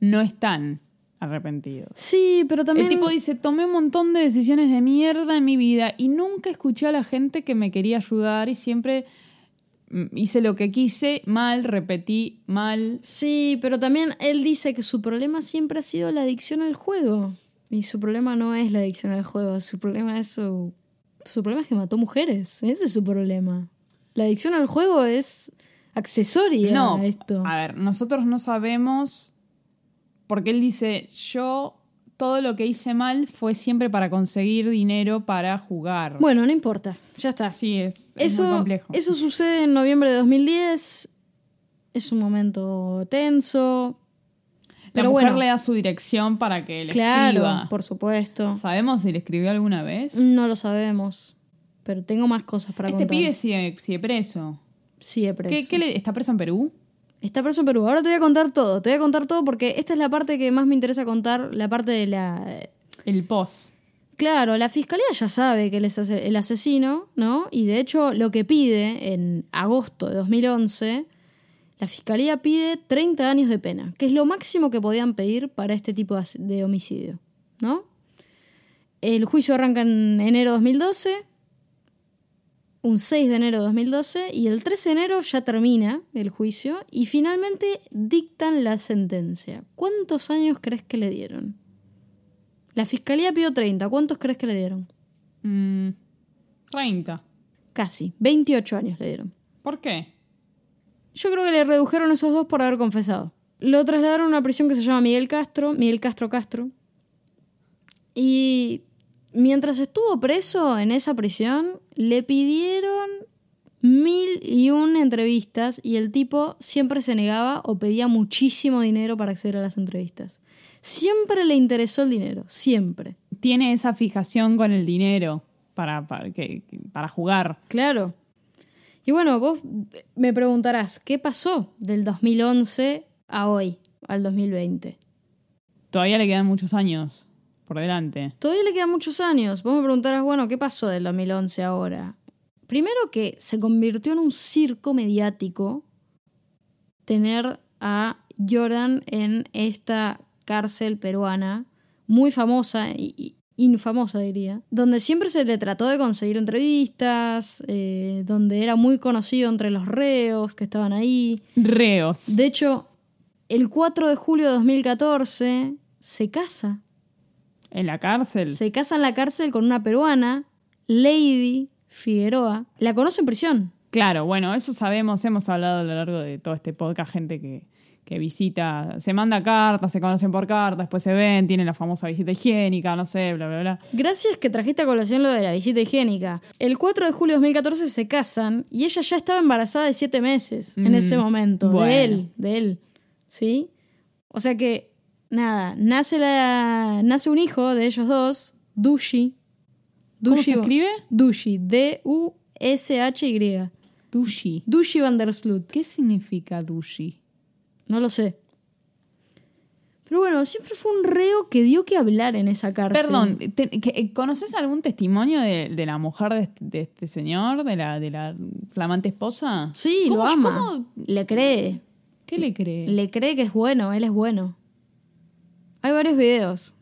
no están arrepentidos. Sí, pero también... El tipo dice, tomé un montón de decisiones de mierda en mi vida y nunca escuché a la gente que me quería ayudar y siempre mm, hice lo que quise, mal, repetí, mal. Sí, pero también él dice que su problema siempre ha sido la adicción al juego. Y su problema no es la adicción al juego, su problema es su... Su problema es que mató mujeres, ese es su problema. La adicción al juego es accesoria No, a esto. a ver, nosotros no sabemos, porque él dice, yo todo lo que hice mal fue siempre para conseguir dinero para jugar. Bueno, no importa, ya está. sí, es, es eso, muy complejo. eso sucede en noviembre de 2010. Es un momento tenso. La Pero mujer bueno, le da su dirección para que le claro, escriba. por supuesto. ¿Sabemos si le escribió alguna vez? No lo sabemos. Pero tengo más cosas para este contar. pibe sigue, sigue preso. Sigue preso. ¿Qué, qué le- ¿Está preso en Perú? Está preso en Perú. Ahora te voy a contar todo. Te voy a contar todo porque esta es la parte que más me interesa contar. La parte de la. El pos. Claro, la fiscalía ya sabe que él es el asesino, ¿no? Y de hecho, lo que pide en agosto de 2011, la fiscalía pide 30 años de pena, que es lo máximo que podían pedir para este tipo de homicidio, ¿no? El juicio arranca en enero de 2012, un 6 de enero de 2012, y el 13 de enero ya termina el juicio y finalmente dictan la sentencia. ¿Cuántos años crees que le dieron? La fiscalía pidió 30. ¿Cuántos crees que le dieron? Mm, 30. Casi. 28 años le dieron. ¿Por qué? Yo creo que le redujeron esos dos por haber confesado. Lo trasladaron a una prisión que se llama Miguel Castro, Miguel Castro Castro. Y mientras estuvo preso en esa prisión, le pidieron mil y un entrevistas y el tipo siempre se negaba o pedía muchísimo dinero para acceder a las entrevistas. Siempre le interesó el dinero, siempre. Tiene esa fijación con el dinero para, para, que- para jugar. Claro. Y bueno, vos me preguntarás, ¿qué pasó del 2011 a hoy, al 2020? Todavía le quedan muchos años por delante. Todavía le quedan muchos años. Vos me preguntarás, bueno, ¿qué pasó del 2011 a ahora? Primero que se convirtió en un circo mediático tener a Jordan en esta cárcel peruana, muy famosa y, y infamosa diría, donde siempre se le trató de conseguir entrevistas, eh, donde era muy conocido entre los reos que estaban ahí. Reos. De hecho, el 4 de julio de 2014 se casa En la cárcel. se casa en la cárcel con una peruana, Lady Figueroa. La conoce en prisión. Claro, bueno, eso sabemos, hemos hablado a lo largo de todo este podcast, gente que, que visita, se manda cartas, se conocen por cartas, después se ven, tienen la famosa visita higiénica, no sé, bla, bla, bla. Gracias que trajiste a colación lo de la visita higiénica. El 4 de julio de 2014 se casan y ella ya estaba embarazada de 7 meses en Mm, ese momento. bueno. De él, de él. ¿Sí? O sea que, nada, nace, la, nace un hijo de ellos dos, Dushi. ¿Cómo se escribe? Dushi, D-U-S-H-Y. Dushi. Dushi van der Sloot. ¿Qué significa dushi? No lo sé. Pero bueno, siempre fue un reo que dio que hablar en esa cárcel. Perdón, que- ¿conoces algún testimonio de, de la mujer de, este- de este señor, de la, de la flamante esposa? Sí, ¿Cómo- lo ama. cómo- Le cree. ¿Qué le cree? Le cree que es bueno, él es bueno. Hay varios videos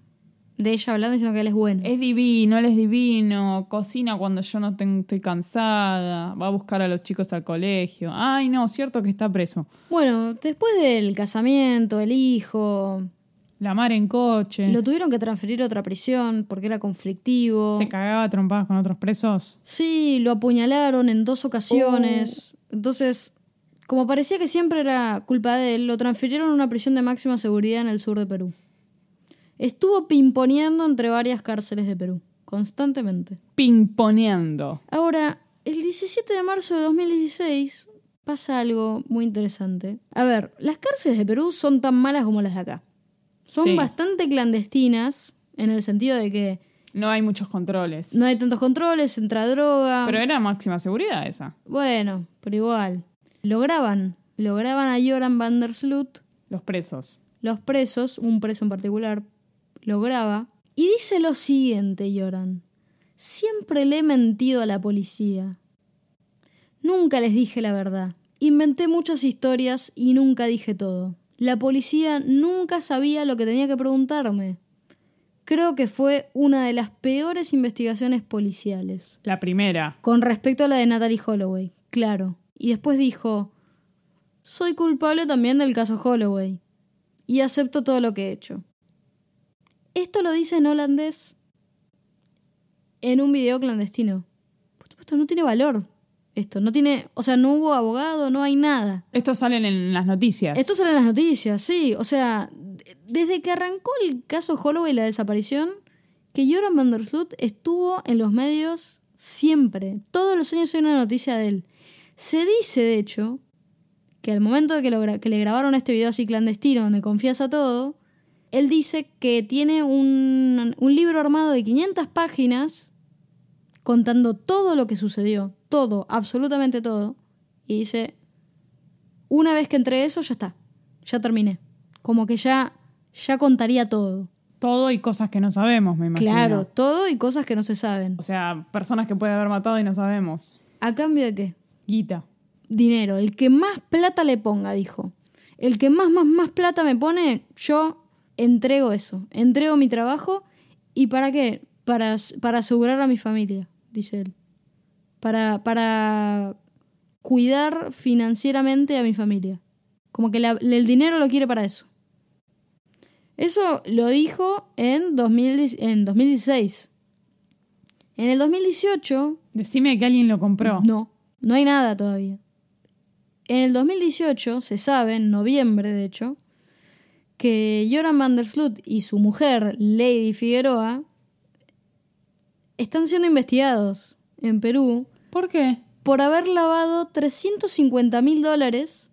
de ella hablando diciendo que él es bueno. Es divino, él es divino, cocina cuando yo no tengo- estoy cansada, va a buscar a los chicos al colegio. Ay, no, cierto que está preso. Bueno, después del casamiento, el hijo, La mar en coche. lo tuvieron que transferir a otra prisión porque era conflictivo. Se cagaba trompadas con otros presos. Sí, lo apuñalaron en dos ocasiones. Entonces, como parecía que siempre era culpa de él, lo transfirieron a una prisión de máxima seguridad en el sur de Perú. Estuvo pimponeando entre varias cárceles de Perú, constantemente. Pimponeando. Ahora, el 17 de marzo de 2016 pasa algo muy interesante. A ver, las cárceles de Perú son tan malas como las de acá. Son Sí. bastante clandestinas en el sentido de que No hay muchos controles. no hay tantos controles, entra droga. Pero era máxima seguridad esa. Bueno, pero igual. Lo graban. Lo graban a Joran van der Sloot, Los presos. los presos, un preso en particular, lo graba. Y dice lo siguiente, Joran. Siempre le he mentido a la policía. Nunca les dije la verdad. Inventé muchas historias y nunca dije todo. La policía nunca sabía lo que tenía que preguntarme. Creo que fue una de las peores investigaciones policiales. La primera. Con respecto a la de Natalie Holloway, claro. Y después dijo, soy culpable también del caso Holloway. Y acepto todo lo que he hecho. Esto lo dice en holandés en un video clandestino. Por supuesto, no tiene valor esto. No tiene, o sea, no hubo abogado, no hay nada. Estos salen en las noticias. Esto sale en las noticias, sí. O sea, desde que arrancó el caso Holloway, la desaparición, que Joran van der Sloot estuvo en los medios siempre. Todos los años hay una noticia de él. Se dice, de hecho, que al momento de que, lo gra- que le grabaron este video así clandestino, donde confiesa todo, él dice que tiene un, un libro armado de 500 páginas contando todo lo que sucedió. Todo, absolutamente todo. Y dice, una vez que entregué eso, ya está. Ya terminé. Como que ya, ya contaría todo. Todo y cosas que no sabemos, me imagino. Claro, todo y cosas que no se saben. O sea, personas que puede haber matado y no sabemos. ¿A cambio de qué? Guita. Dinero. El que más plata le ponga, dijo. El que más, más, más plata me pone, yo entrego eso. Entrego mi trabajo. ¿Y para qué? Para, para asegurar a mi familia, dice él. Para, para cuidar financieramente a mi familia. Como que la- el dinero lo quiere para eso. Eso lo dijo en, 2010 en 2016. En el 2018 Decime que alguien lo compró. no, no hay nada todavía. En el 2018 se sabe, en noviembre de hecho, que Joran van der Sloot y su mujer, Lady Figueroa, están siendo investigados en Perú ¿Por qué? por haber lavado 350 mil dólares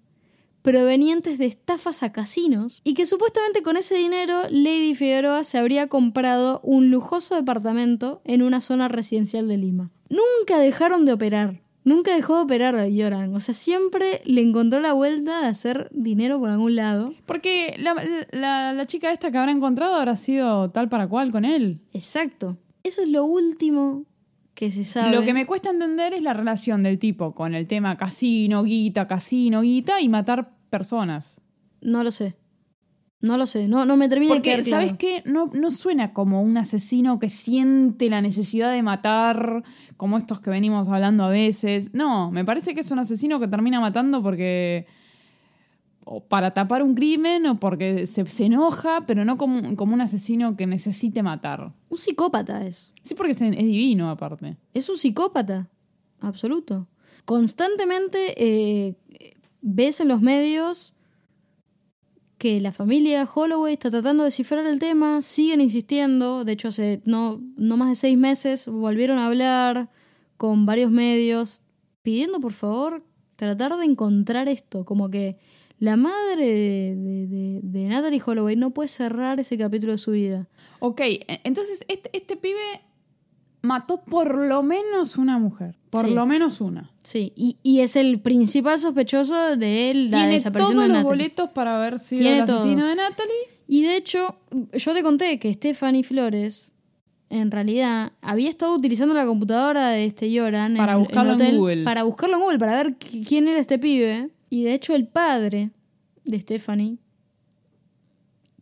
provenientes de estafas a casinos y que supuestamente con ese dinero Lady Figueroa se habría comprado un lujoso departamento en una zona residencial de Lima. Nunca dejaron de operar. Nunca dejó de operar a Yoran. O sea, siempre le encontró la vuelta de hacer dinero por algún lado. Porque la, la- la chica esta que habrá encontrado habrá sido tal para cual con él. Exacto. Eso es lo último que se sabe. Lo que me cuesta entender es la relación del tipo con el tema casino, guita, casino, guita y matar personas. No lo sé. No lo sé. No, no me termina de Porque, quedar claro. ¿sabes qué? No, no suena como un asesino que siente la necesidad de matar, como estos que venimos hablando a veces. No, me parece que es un asesino que termina matando porque. o para tapar un crimen o porque se, se enoja, pero no como, como un asesino que necesite matar. Un psicópata es. Sí, porque es, es divino, aparte. Es un psicópata, absoluto. Constantemente eh, ves en los medios que la familia Holloway está tratando de descifrar el tema, siguen insistiendo, de hecho hace no, no más de seis meses volvieron a hablar con varios medios pidiendo por favor tratar de encontrar esto, como que la madre de, de, de- de Natalie Holloway no puede cerrar ese capítulo de su vida. Ok, e- entonces este, este pibe mató por lo menos una mujer. Por Sí. lo menos una. Sí, y, y es el principal sospechoso de él, la Tiene desaparición todos de los boletos para haber sido Tiene el todo. asesino de Natalie. Y de hecho, yo te conté que Stephanie Flores, en realidad, había estado utilizando la computadora de este Yoran Para buscarlo en hotel, Google. Para buscarlo en Google, para ver qui- quién era este pibe. Y de hecho, el padre de Stephanie,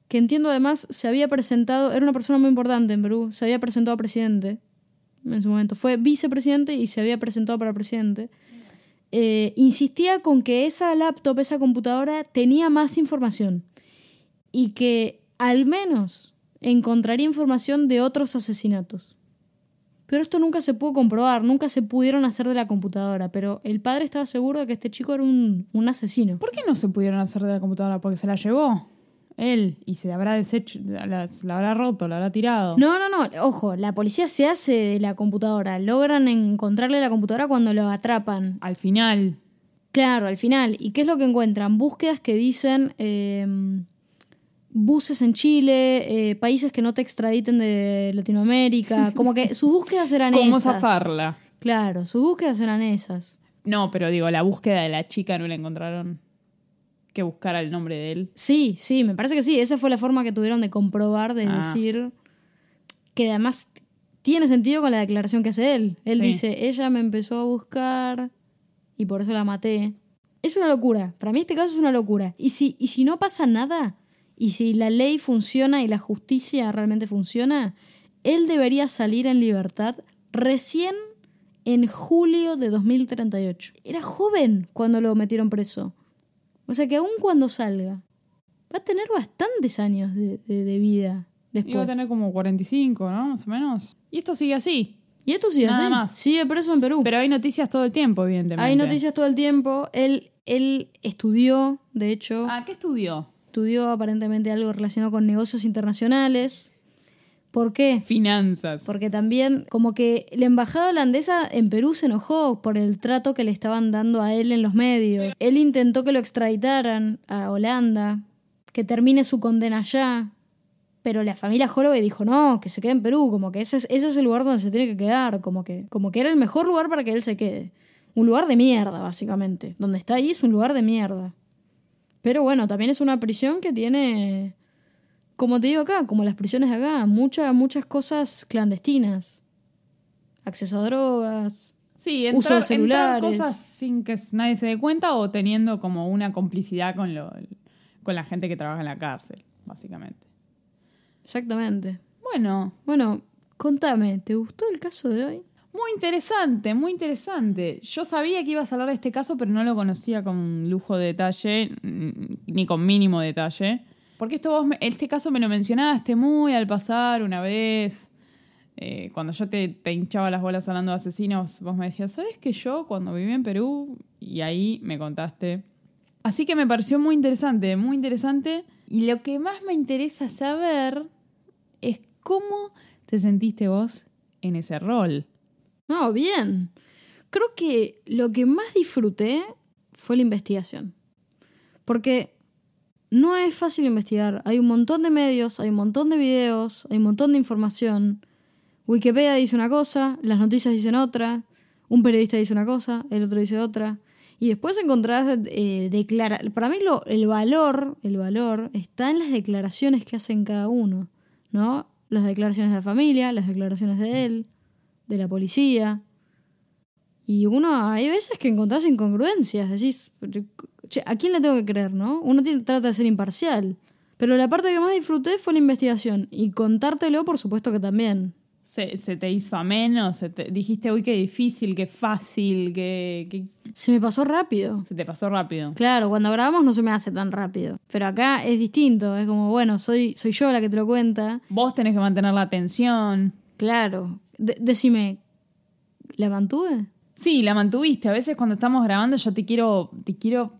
que entiendo además se había presentado, era una persona muy importante en Perú, se había presentado a presidente en su momento. Fue vicepresidente y se había presentado para presidente. Eh, insistía con que esa laptop, esa computadora, tenía más información y que al menos encontraría información de otros asesinatos. Pero esto nunca se pudo comprobar, nunca se pudieron hacer de la computadora, pero el padre estaba seguro de que este chico era un, un asesino. ¿Por qué no se pudieron hacer de la computadora? Porque se la llevó él y se habrá deshecho, la, la habrá roto, la habrá tirado. No, no, no, ojo, la policía se hace de la computadora, logran encontrarle la computadora cuando lo atrapan. Al final. Claro, al final. ¿Y qué es lo que encuentran? Búsquedas que dicen eh, buses en Chile, eh, países que no te extraditen de Latinoamérica. Como que sus búsquedas eran ¿Cómo esas. zafarla? Claro, sus búsquedas eran esas. No, pero digo, la búsqueda de la chica no la encontraron. Que buscara el nombre de él. Sí, sí, me parece que sí. Esa fue la forma que tuvieron de comprobar, de Ah. decir que además tiene sentido con la declaración que hace él. Él Sí. dice, ella me empezó a buscar y por eso la maté. Es una locura. Para mí este caso es una locura. Y si, y si no pasa nada, y si la ley funciona y la justicia realmente funciona, él debería salir en libertad recién en julio de 2038. Era joven cuando lo metieron preso. O sea que aun cuando salga, va a tener bastantes años de, de- de vida después. Iba a tener como 45, ¿no? Más o menos. Y esto sigue así. Y esto sigue Nada así. más. Sigue preso en Perú. Pero hay noticias todo el tiempo, evidentemente. Hay noticias todo el tiempo. Él, él estudió, de hecho, Ah, ¿qué estudió? estudió aparentemente algo relacionado con negocios internacionales. ¿Por qué? Finanzas. Porque también, como que la embajada holandesa en Perú se enojó por el trato que le estaban dando a él en los medios. Él intentó que lo extraditaran a Holanda, que termine su condena allá. Pero la familia Holloway dijo no, que se quede en Perú, como que ese es, ese es el lugar donde se tiene que quedar, como que, como que era el mejor lugar para que él se quede. Un lugar de mierda, básicamente. Donde está ahí es un lugar de mierda. Pero bueno, también es una prisión que tiene, como te digo acá, como las prisiones de acá, muchas, muchas cosas clandestinas. Acceso a drogas. Sí, Uso de celulares. cosas sin que nadie se dé cuenta o teniendo como una complicidad con, lo, con la gente que trabaja en la cárcel, básicamente. Exactamente. Bueno, Bueno, contame, ¿te gustó el caso de hoy? muy interesante, muy interesante. Yo sabía que ibas a hablar de este caso, pero no lo conocía con lujo de detalle, ni con mínimo detalle. Porque esto vos este caso me lo mencionaste muy al pasar una vez. Eh, cuando yo te, te hinchaba las bolas hablando de asesinos, vos me decías, ¿sabes que yo cuando viví en Perú? Y ahí me contaste. Así que me pareció muy interesante, muy interesante. Y lo que más me interesa saber es cómo te sentiste vos en ese rol. No, bien. Creo que lo que más disfruté fue la investigación. Porque no es fácil investigar. Hay un montón de medios, hay un montón de videos, hay un montón de información. Wikipedia dice una cosa, las noticias dicen otra, un periodista dice una cosa, el otro dice otra. Y después encontrás eh, Para mí lo, el valor, el valor está en las declaraciones que hacen cada uno, ¿no? Las declaraciones de la familia, las declaraciones de él, de la policía. Y uno, hay veces que encontrás incongruencias, decís, che, ¿a quién le tengo que creer, no? Uno tiene- trata de ser imparcial. Pero la parte que más disfruté fue la investigación. Y contártelo, por supuesto que también. ¿Se, se te hizo ameno? ¿Se te- dijiste, uy, qué difícil, qué fácil, qué, qué- Se me pasó rápido. Se te pasó rápido. Claro, cuando grabamos no se me hace tan rápido. Pero acá es distinto. Es como, bueno, soy, soy yo la que te lo cuenta. Vos tenés que mantener la atención. Claro. De- decime, ¿la mantuve? Sí, la mantuviste. A veces cuando estamos grabando yo te quiero, te quiero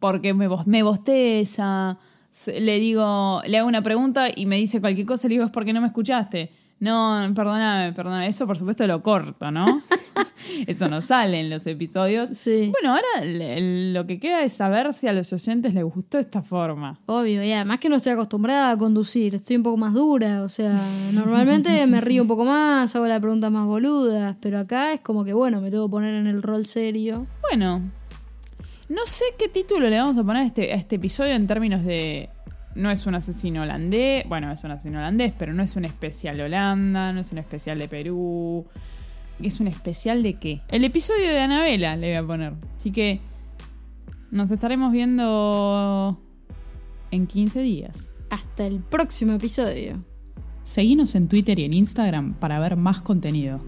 porque me, me bosteza, le digo, le hago una pregunta y me dice cualquier cosa, le digo, es porque no me escuchaste. No, perdóname, perdóname. Eso por supuesto lo corto, ¿no? Eso no sale en los episodios. Sí. Bueno, ahora lo que queda es saber si a los oyentes les gustó esta forma. Obvio, y además que no estoy acostumbrada a conducir, estoy un poco más dura, o sea, normalmente me río un poco más, hago las preguntas más boludas, pero acá es como que, bueno, me tengo que poner en el rol serio. Bueno, no sé qué título le vamos a poner a este, a este episodio en términos de... No es un asesino holandés, bueno, es un asesino holandés, pero no es un especial de Holanda, no es un especial de Perú. ¿Es un especial de qué? El episodio de Anabela le voy a poner. Así que nos estaremos viendo en 15 días. Hasta el próximo episodio. Seguinos en Twitter y en Instagram para ver más contenido.